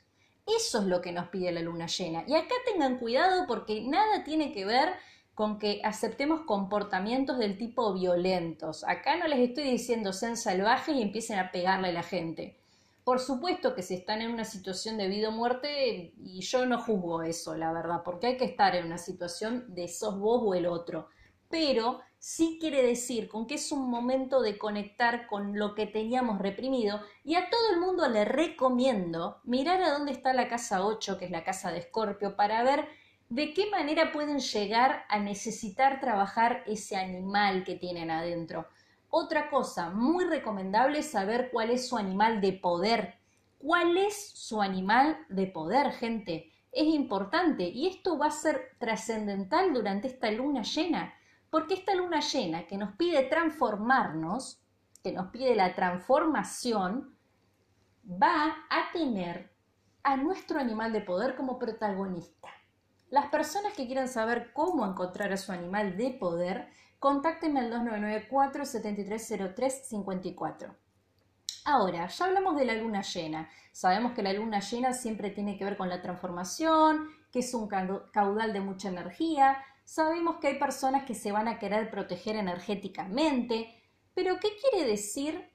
Eso es lo que nos pide la luna llena. Y acá tengan cuidado porque nada tiene que ver con que aceptemos comportamientos del tipo violentos. Acá no les estoy diciendo sean salvajes y empiecen a pegarle a la gente. Por supuesto que si están en una situación de vida o muerte, y yo no juzgo eso, la verdad, porque hay que estar en una situación de sos vos o el otro. Pero sí quiere decir con que es un momento de conectar con lo que teníamos reprimido y a todo el mundo le recomiendo mirar a dónde está la casa 8, que es la casa de Escorpio, para ver de qué manera pueden llegar a necesitar trabajar ese animal que tienen adentro. Otra cosa muy recomendable es saber cuál es su animal de poder. ¿Cuál es su animal de poder, gente? Es importante y esto va a ser trascendental durante esta luna llena, porque esta luna llena que nos pide transformarnos, que nos pide la transformación, va a tener a nuestro animal de poder como protagonista. Las personas que quieran saber cómo encontrar a su animal de poder contáctenme al 2994-730354. Ahora, ya hablamos de la luna llena. Sabemos que la luna llena siempre tiene que ver con la transformación, que es un caudal de mucha energía. Sabemos que hay personas que se van a querer proteger energéticamente. Pero, ¿qué quiere decir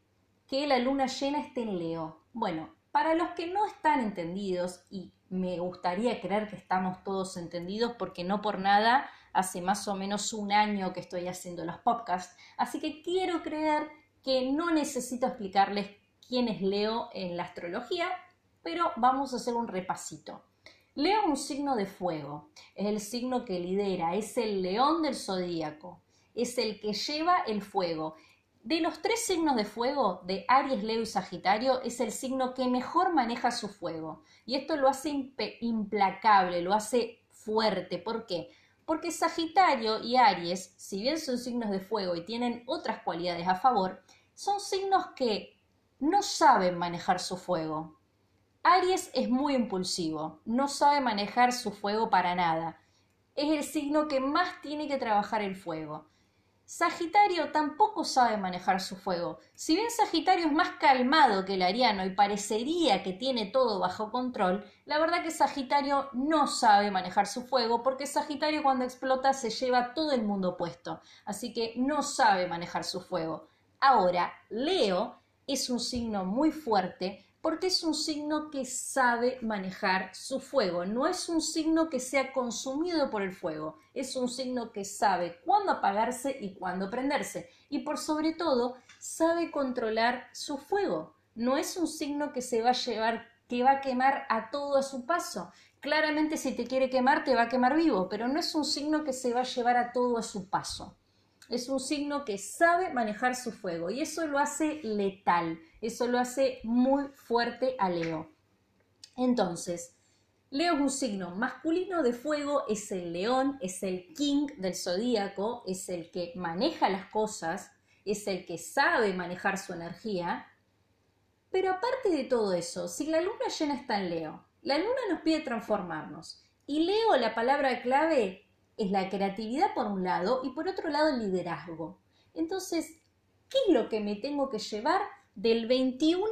que la luna llena esté en Leo? Bueno, para los que no están entendidos, y me gustaría creer que estamos todos entendidos porque no por nada hace más o menos un año que estoy haciendo los podcasts, así que quiero creer que no necesito explicarles quién es Leo en la astrología, pero vamos a hacer un repasito. Leo es un signo de fuego, es el signo que lidera, es el león del zodíaco, es el que lleva el fuego. De los tres signos de fuego, de Aries, Leo y Sagitario, es el signo que mejor maneja su fuego. Y esto lo hace implacable, lo hace fuerte. ¿Por qué? Porque Sagitario y Aries, si bien son signos de fuego y tienen otras cualidades a favor, son signos que no saben manejar su fuego. Aries es muy impulsivo, no sabe manejar su fuego para nada. Es el signo que más tiene que trabajar el fuego. Sagitario tampoco sabe manejar su fuego. Si bien Sagitario es más calmado que el Ariano y parecería que tiene todo bajo control, la verdad que Sagitario no sabe manejar su fuego porque Sagitario cuando explota se lleva todo el mundo puesto. Así que no sabe manejar su fuego. Ahora, Leo es un signo muy fuerte porque es un signo que sabe manejar su fuego. No es un signo que sea consumido por el fuego, es un signo que sabe cuándo apagarse y cuándo prenderse. Y por sobre todo, sabe controlar su fuego. No es un signo que se va a llevar, que va a quemar a todo a su paso. Claramente si te quiere quemar, te va a quemar vivo, pero no es un signo que se va a llevar a todo a su paso es un signo que sabe manejar su fuego y eso lo hace letal, eso lo hace muy fuerte a Leo. Entonces, Leo es un signo masculino de fuego, es el león, es el king del zodíaco, es el que maneja las cosas, es el que sabe manejar su energía. Pero aparte de todo eso, si la luna llena está en Leo, la luna nos pide transformarnos. Y Leo, la palabra clave, es la creatividad por un lado y por otro lado el liderazgo. Entonces, ¿qué es lo que me tengo que llevar del 21?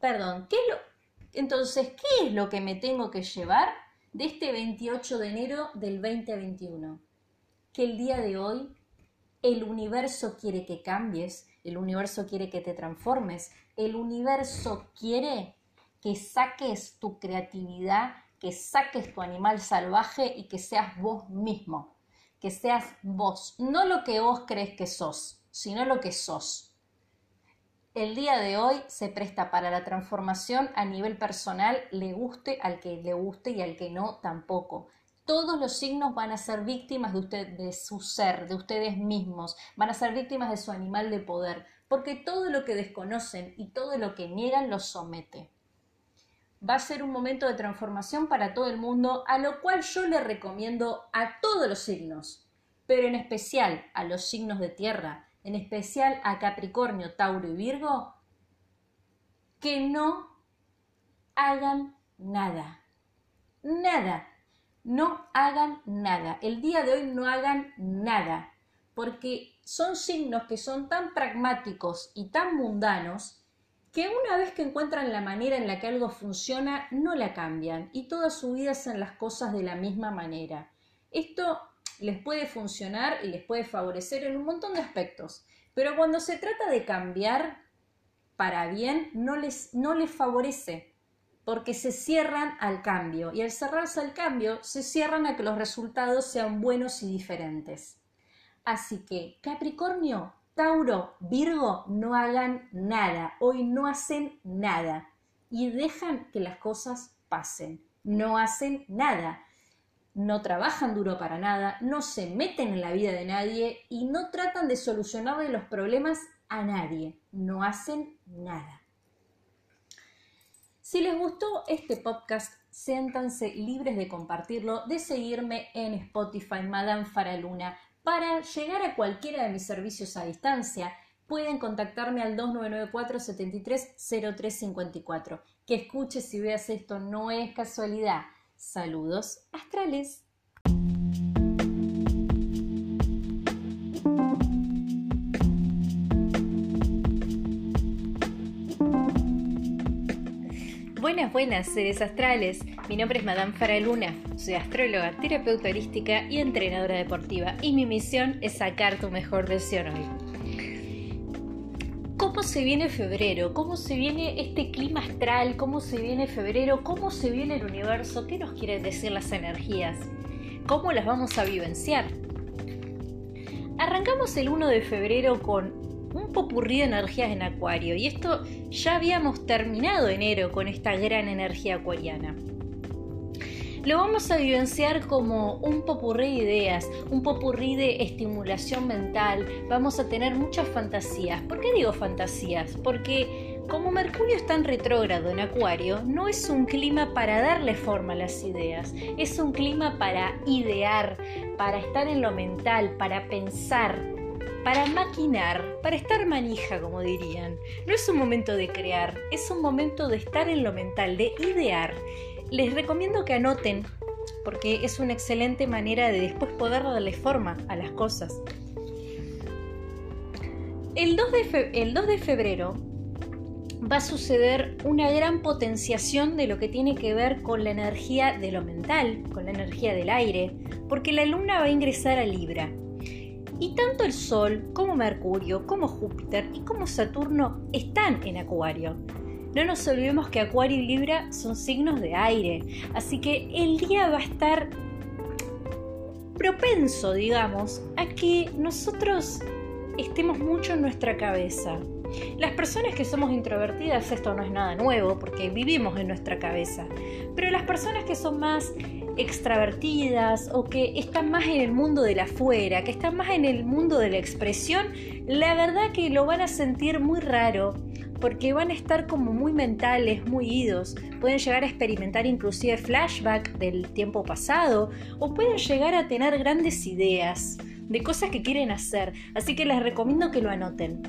Perdón, ¿qué es lo, entonces, ¿qué es lo que me tengo que llevar de este 28 de enero del 2021? Que el día de hoy el universo quiere que cambies, el universo quiere que te transformes, el universo quiere que saques tu creatividad, que saques tu animal salvaje y que seas vos mismo, que seas vos, no lo que vos crees que sos, sino lo que sos. El día de hoy se presta para la transformación a nivel personal, le guste al que le guste y al que no tampoco. Todos los signos van a ser víctimas de usted, de su ser, de ustedes mismos, van a ser víctimas de su animal de poder, porque todo lo que desconocen y todo lo que niegan los somete. Va a ser un momento de transformación para todo el mundo, a lo cual yo le recomiendo a todos los signos, pero en especial a los signos de tierra, en especial a Capricornio, Tauro y Virgo, que no hagan nada. Nada. No hagan nada. El día de hoy no hagan nada. Porque son signos que son tan pragmáticos y tan mundanos que una vez que encuentran la manera en la que algo funciona, no la cambian y toda su vida hacen las cosas de la misma manera. Esto les puede funcionar y les puede favorecer en un montón de aspectos. Pero cuando se trata de cambiar para bien, no les, no les favorece, porque se cierran al cambio y al cerrarse al cambio, se cierran a que los resultados sean buenos y diferentes. Así que Capricornio, Tauro, Virgo no hagan nada, hoy no hacen nada. Y dejan que las cosas pasen, no hacen nada. No trabajan duro para nada, no se meten en la vida de nadie. Y no tratan de solucionarle los problemas a nadie, no hacen nada. Si les gustó este podcast, siéntanse libres de compartirlo, de seguirme en Spotify, Madame Faraluna. Para llegar a cualquiera de mis servicios a distancia, pueden contactarme al 2994 730354. Que escuches y veas esto, no es casualidad. Saludos astrales. Buenas, buenas, seres astrales. Mi nombre es Madame Faraluna. Soy astróloga, terapeuta holística y entrenadora deportiva. Y mi misión es sacar tu mejor versión hoy. ¿Cómo se viene febrero? ¿Cómo se viene este clima astral? ¿Cómo se viene febrero? ¿Cómo se viene el universo? ¿Qué nos quieren decir las energías? ¿Cómo las vamos a vivenciar? Arrancamos el 1 de febrero con popurrí de energías en Acuario y esto ya habíamos terminado enero con esta gran energía acuariana lo vamos a vivenciar como un popurrí de ideas, un popurrí de estimulación mental, vamos a tener muchas fantasías. ¿Por qué digo fantasías? Porque como Mercurio está en retrógrado en Acuario, no es un clima para darle forma a las ideas, es un clima para idear, para estar en lo mental, para pensar, para maquinar, para estar manija, como dirían. No es un momento de crear, es un momento de estar en lo mental, de idear les recomiendo que anoten porque es una excelente manera de después poder darle forma a las cosas. El 2 de, el 2 de febrero va a suceder una gran potenciación de lo que tiene que ver con la energía de lo mental, con la energía del aire, porque la luna va a ingresar a Libra. Y tanto el Sol como Mercurio, como Júpiter y como Saturno están en Acuario. No nos olvidemos que Acuario y Libra son signos de aire, así que el día va a estar propenso, digamos, a que nosotros estemos mucho en nuestra cabeza. Las personas que somos introvertidas, esto no es nada nuevo porque vivimos en nuestra cabeza, pero las personas que son más extravertidas o que están más en el mundo de la afuera, que están más en el mundo de la expresión, la verdad que lo van a sentir muy raro porque van a estar como muy mentales, muy idos, pueden llegar a experimentar inclusive flashback del tiempo pasado o pueden llegar a tener grandes ideas de cosas que quieren hacer, así que les recomiendo que lo anoten.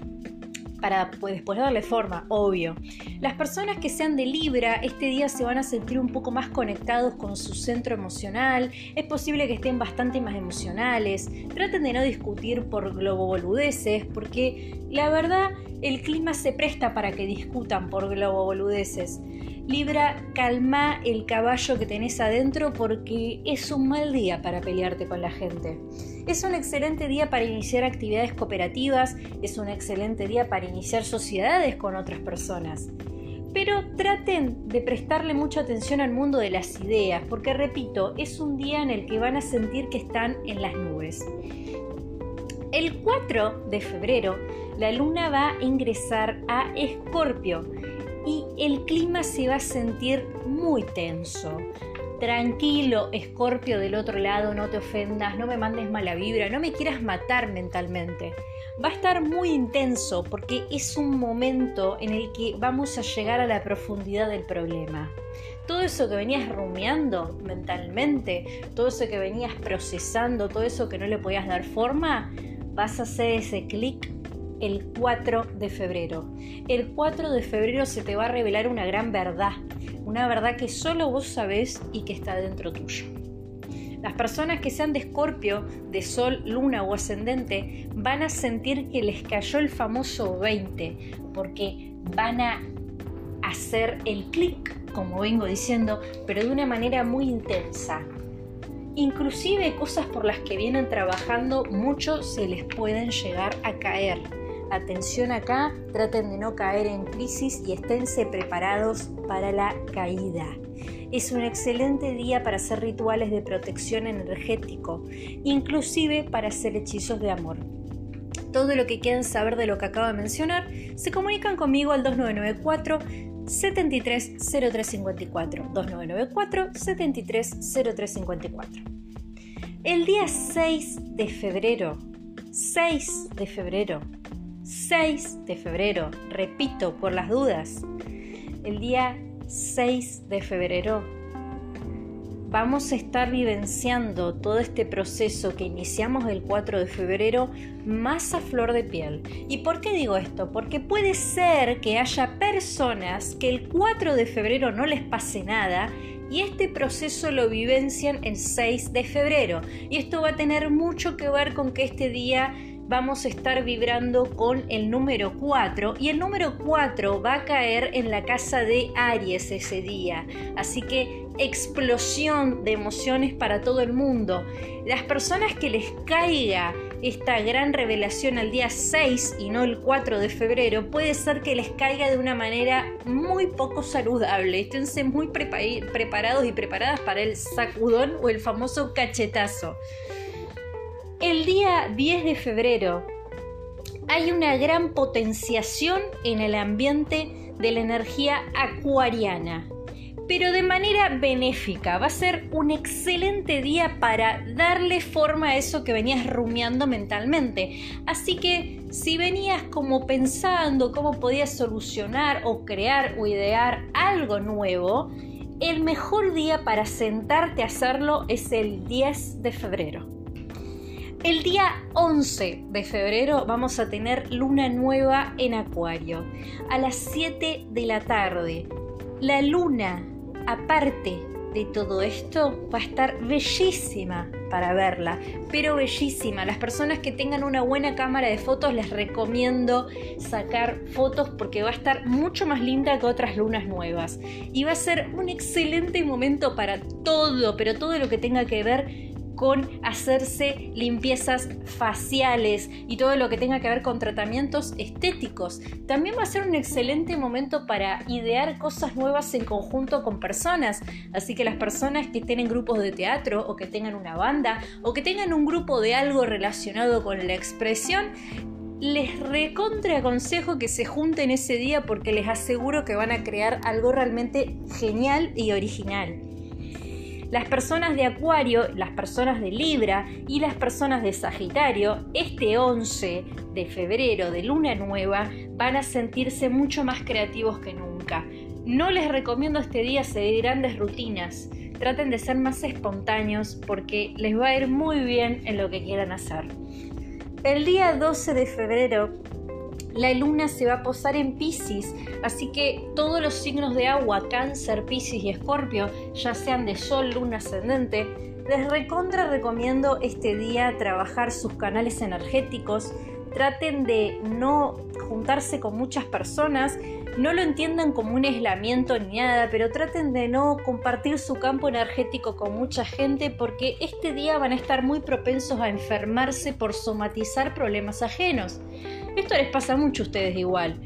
Para pues, después darle forma, obvio. Las personas que sean de Libra este día se van a sentir un poco más conectados con su centro emocional, es posible que estén bastante más emocionales, traten de no discutir por globoboludeces, porque la verdad el clima se presta para que discutan por globoboludeces. Libra, calma el caballo que tenés adentro porque es un mal día para pelearte con la gente. Es un excelente día para iniciar actividades cooperativas, es un excelente día para iniciar sociedades con otras personas. Pero traten de prestarle mucha atención al mundo de las ideas, porque repito, es un día en el que van a sentir que están en las nubes. El 4 de febrero, la luna va a ingresar a Escorpio y el clima se va a sentir muy tenso. Tranquilo, Escorpio del otro lado, no te ofendas, no me mandes mala vibra, no me quieras matar mentalmente. Va a estar muy intenso porque es un momento en el que vamos a llegar a la profundidad del problema. Todo eso que venías rumiando mentalmente, todo eso que venías procesando, todo eso que no le podías dar forma, vas a hacer ese clic el 4 de febrero. El 4 de febrero se te va a revelar una gran verdad, una verdad que solo vos sabés y que está dentro tuyo. Las personas que sean de escorpio, de sol, luna o ascendente, van a sentir que les cayó el famoso 20, porque van a hacer el clic, como vengo diciendo, pero de una manera muy intensa. Inclusive cosas por las que vienen trabajando, muchos se les pueden llegar a caer Atención acá, traten de no caer en crisis y esténse preparados para la caída. Es un excelente día para hacer rituales de protección energético, inclusive para hacer hechizos de amor. Todo lo que quieran saber de lo que acabo de mencionar, se comunican conmigo al 2994 730354 2994 730354. El día 6 de febrero, 6 de febrero, 6 de febrero, repito por las dudas, el día 6 de febrero vamos a estar vivenciando todo este proceso que iniciamos el 4 de febrero más a flor de piel. ¿Y por qué digo esto? Porque puede ser que haya personas que el 4 de febrero no les pase nada y este proceso lo vivencian el 6 de febrero. Y esto va a tener mucho que ver con que este día vamos a estar vibrando con el número 4 y el número 4 va a caer en la casa de Aries ese día. Así que explosión de emociones para todo el mundo. Las personas que les caiga esta gran revelación al día 6 y no el 4 de febrero, puede ser que les caiga de una manera muy poco saludable. Esténse muy preparados y preparadas para el sacudón o el famoso cachetazo. El día 10 de febrero hay una gran potenciación en el ambiente de la energía acuariana, pero de manera benéfica. Va a ser un excelente día para darle forma a eso que venías rumiando mentalmente. Así que si venías como pensando cómo podías solucionar o crear o idear algo nuevo, el mejor día para sentarte a hacerlo es el 10 de febrero. El día 11 de febrero vamos a tener luna nueva en Acuario a las 7 de la tarde. La luna, aparte de todo esto, va a estar bellísima para verla, pero bellísima. Las personas que tengan una buena cámara de fotos les recomiendo sacar fotos porque va a estar mucho más linda que otras lunas nuevas. Y va a ser un excelente momento para todo, pero todo lo que tenga que ver con hacerse limpiezas faciales y todo lo que tenga que ver con tratamientos estéticos. También va a ser un excelente momento para idear cosas nuevas en conjunto con personas. Así que las personas que estén en grupos de teatro o que tengan una banda o que tengan un grupo de algo relacionado con la expresión, les recontra aconsejo que se junten ese día porque les aseguro que van a crear algo realmente genial y original. Las personas de Acuario, las personas de Libra y las personas de Sagitario, este 11 de febrero de Luna Nueva, van a sentirse mucho más creativos que nunca. No les recomiendo este día seguir grandes rutinas. Traten de ser más espontáneos porque les va a ir muy bien en lo que quieran hacer. El día 12 de febrero la luna se va a posar en Pisces, así que todos los signos de agua, cáncer, Pisces y escorpio, ya sean de sol, luna ascendente, les recontra recomiendo este día trabajar sus canales energéticos, traten de no juntarse con muchas personas, no lo entiendan como un aislamiento ni nada, pero traten de no compartir su campo energético con mucha gente porque este día van a estar muy propensos a enfermarse por somatizar problemas ajenos. Esto les pasa mucho a ustedes igual,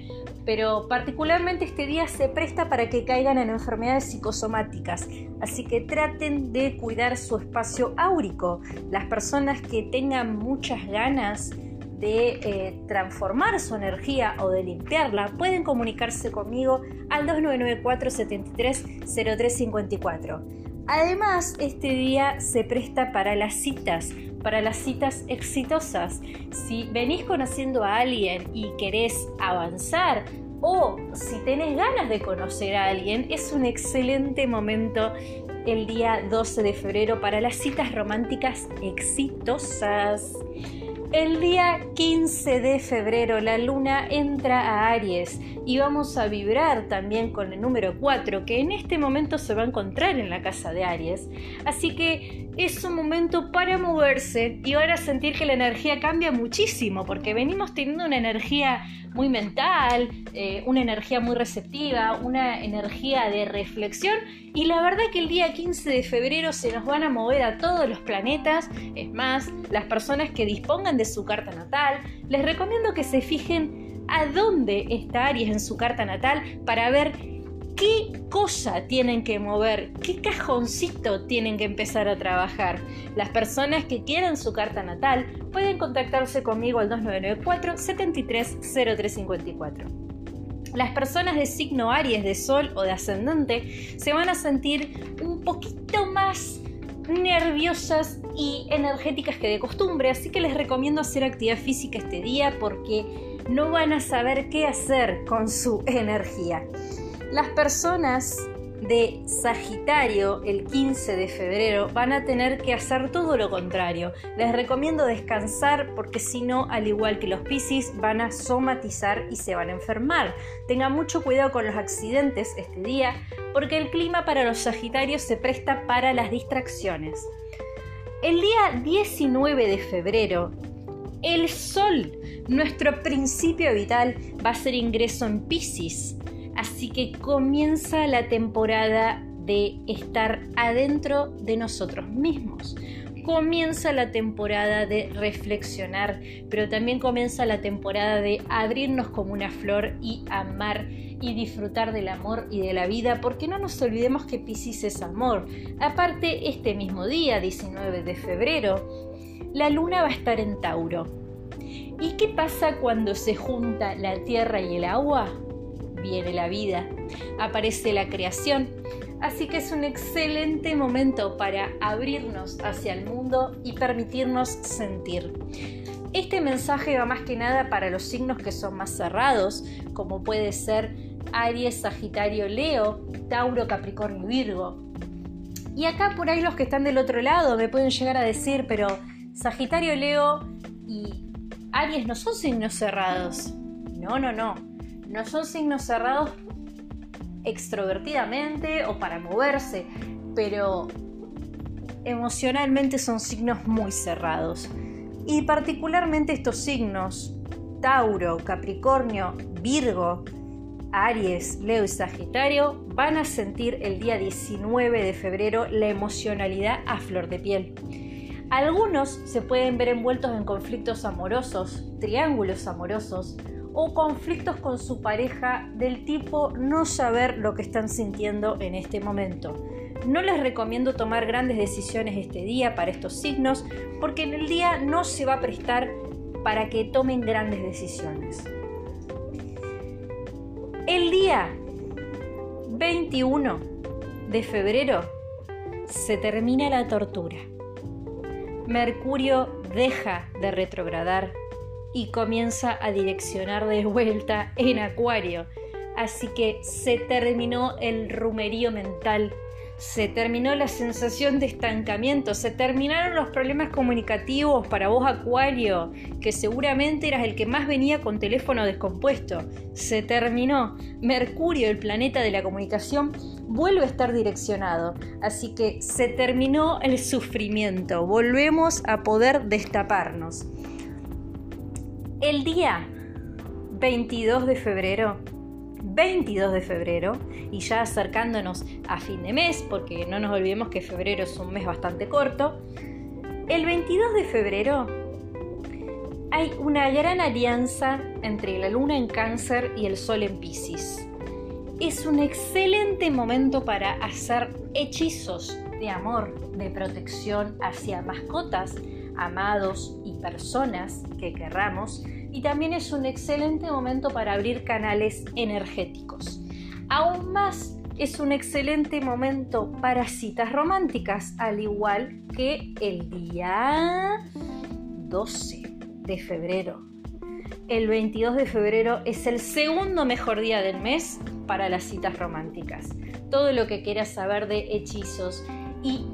pero particularmente este día se presta para que caigan en enfermedades psicosomáticas, así que traten de cuidar su espacio áurico. Las personas que tengan muchas ganas de eh, transformar su energía o de limpiarla, pueden comunicarse conmigo al 2994 730354. Además, este día se presta para las citas, para las citas exitosas. Si venís conociendo a alguien y querés avanzar o si tenés ganas de conocer a alguien, es un excelente momento el día 12 de febrero para las citas románticas exitosas. El día 15 de febrero la luna entra a Aries y vamos a vibrar también con el número 4 que en este momento se va a encontrar en la casa de Aries. Así que es un momento para moverse y ahora sentir que la energía cambia muchísimo porque venimos teniendo una energía muy mental, eh, una energía muy receptiva, una energía de reflexión y la verdad que el día 15 de febrero se nos van a mover a todos los planetas, es más, las personas que dispongan de su carta natal, les recomiendo que se fijen a dónde está Aries en su carta natal para ver qué cosa tienen que mover, qué cajoncito tienen que empezar a trabajar. Las personas que quieran su carta natal pueden contactarse conmigo al 2994 730354. Las personas de signo Aries, de Sol o de Ascendente se van a sentir un poquito más nerviosas y energéticas que de costumbre, así que les recomiendo hacer actividad física este día porque no van a saber qué hacer con su energía. Las personas de Sagitario el 15 de febrero van a tener que hacer todo lo contrario. Les recomiendo descansar porque si no, al igual que los Piscis, van a somatizar y se van a enfermar. Tengan mucho cuidado con los accidentes este día porque el clima para los Sagitarios se presta para las distracciones. El día 19 de febrero, el Sol, nuestro principio vital, va a ser ingreso en Piscis Así que comienza la temporada de estar adentro de nosotros mismos. Comienza la temporada de reflexionar, pero también comienza la temporada de abrirnos como una flor y amar y disfrutar del amor y de la vida, porque no nos olvidemos que Pisces es amor. Aparte, este mismo día, 19 de febrero, la luna va a estar en Tauro. ¿Y qué pasa cuando se junta la tierra y el agua? Viene la vida, aparece la creación. Así que es un excelente momento para abrirnos hacia el mundo y permitirnos sentir. Este mensaje va más que nada para los signos que son más cerrados, como puede ser Aries, Sagitario, Leo, Tauro, Capricornio Virgo. Y acá por ahí los que están del otro lado me pueden llegar a decir, pero Sagitario, Leo y Aries no son signos cerrados. No, no, no no son signos cerrados extrovertidamente o para moverse, pero emocionalmente son signos muy cerrados. Y particularmente estos signos, Tauro, Capricornio, Virgo, Aries, Leo y Sagitario, van a sentir el día 19 de febrero la emocionalidad a flor de piel. Algunos se pueden ver envueltos en conflictos amorosos, triángulos amorosos, o conflictos con su pareja del tipo no saber lo que están sintiendo en este momento. No les recomiendo tomar grandes decisiones este día para estos signos porque en el día no se va a prestar para que tomen grandes decisiones. El día 21 de febrero se termina la tortura. Mercurio deja de retrogradar y comienza a direccionar de vuelta en Acuario. Así que se terminó el rumerío mental, se terminó la sensación de estancamiento, se terminaron los problemas comunicativos para vos Acuario, que seguramente eras el que más venía con teléfono descompuesto. Se terminó. Mercurio, el planeta de la comunicación, vuelve a estar direccionado. Así que se terminó el sufrimiento. Volvemos a poder destaparnos. El día 22 de febrero 22 de febrero y ya acercándonos a fin de mes, porque no nos olvidemos que febrero es un mes bastante corto, el 22 de febrero hay una gran alianza entre la luna en cáncer y el sol en piscis. Es un excelente momento para hacer hechizos de amor, de protección hacia mascotas, amados y personas que querramos y también es un excelente momento para abrir canales energéticos. Aún más, es un excelente momento para citas románticas, al igual que el día 12 de febrero. El 22 de febrero es el segundo mejor día del mes para las citas románticas. Todo lo que quieras saber de hechizos y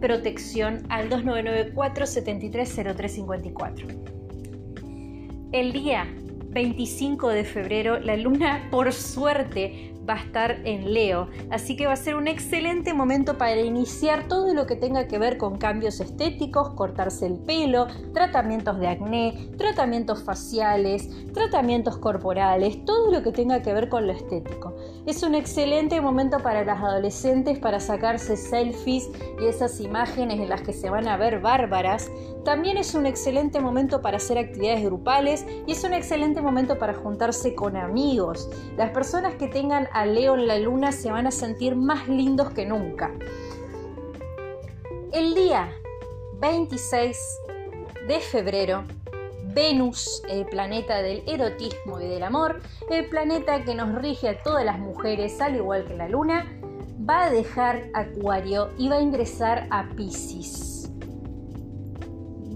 protección al 2994 730354. El día 25 de febrero la luna por suerte va a estar en Leo, así que va a ser un excelente momento para iniciar todo lo que tenga que ver con cambios estéticos, cortarse el pelo, tratamientos de acné, tratamientos faciales, tratamientos corporales, todo lo que tenga que ver con lo estético. Es un excelente momento para las adolescentes para sacarse selfies y esas imágenes en las que se van a ver bárbaras. También es un excelente momento para hacer actividades grupales y es un excelente momento para juntarse con amigos. Las personas que tengan a Leo en la luna se van a sentir más lindos que nunca. El día 26 de febrero, Venus, el planeta del erotismo y del amor, el planeta que nos rige a todas las mujeres, al igual que la luna, va a dejar Acuario y va a ingresar a Pisces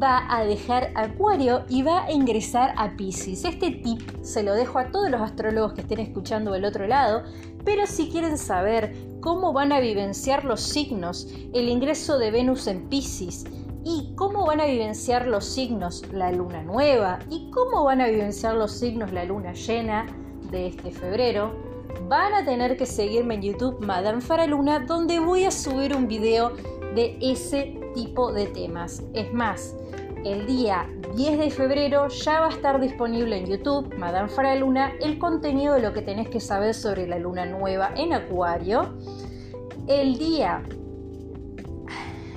va a dejar Acuario y va a ingresar a Pisces. Este tip se lo dejo a todos los astrólogos que estén escuchando del otro lado, pero si quieren saber cómo van a vivenciar los signos el ingreso de Venus en Pisces y cómo van a vivenciar los signos la luna nueva y cómo van a vivenciar los signos la luna llena de este febrero, van a tener que seguirme en YouTube Madame Faraluna donde voy a subir un video de ese tipo de temas. Es más, el día 10 de febrero ya va a estar disponible en YouTube, Madame Faraluna, el contenido de lo que tenés que saber sobre la luna nueva en Acuario. El día,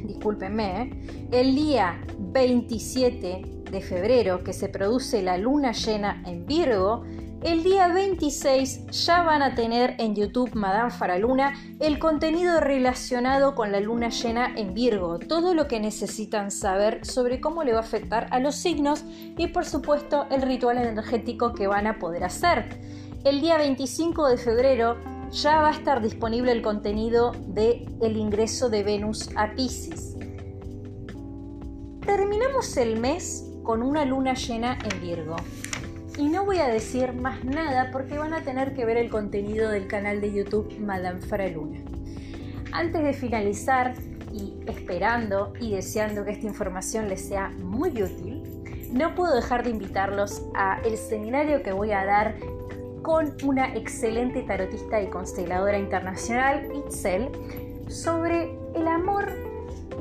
discúlpenme, ¿eh? el día 27 de febrero que se produce la luna llena en Virgo, el día 26 ya van a tener en YouTube Madame Faraluna el contenido relacionado con la luna llena en Virgo, todo lo que necesitan saber sobre cómo le va a afectar a los signos y por supuesto el ritual energético que van a poder hacer. El día 25 de febrero ya va a estar disponible el contenido de el ingreso de Venus a Pisces. Terminamos el mes con una luna llena en Virgo. Y no voy a decir más nada porque van a tener que ver el contenido del canal de YouTube Madame Faraluna. Antes de finalizar y esperando y deseando que esta información les sea muy útil, no puedo dejar de invitarlos a el seminario que voy a dar con una excelente tarotista y consteladora internacional, Itzel, sobre el amor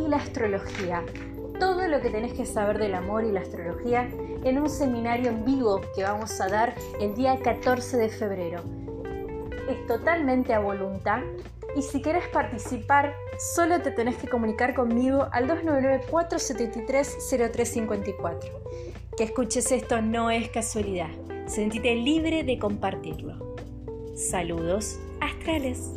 y la astrología todo lo que tenés que saber del amor y la astrología en un seminario en vivo que vamos a dar el día 14 de febrero. Es totalmente a voluntad y si quieres participar solo te tenés que comunicar conmigo al 299-473-0354. Que escuches esto no es casualidad. Sentite libre de compartirlo. Saludos astrales.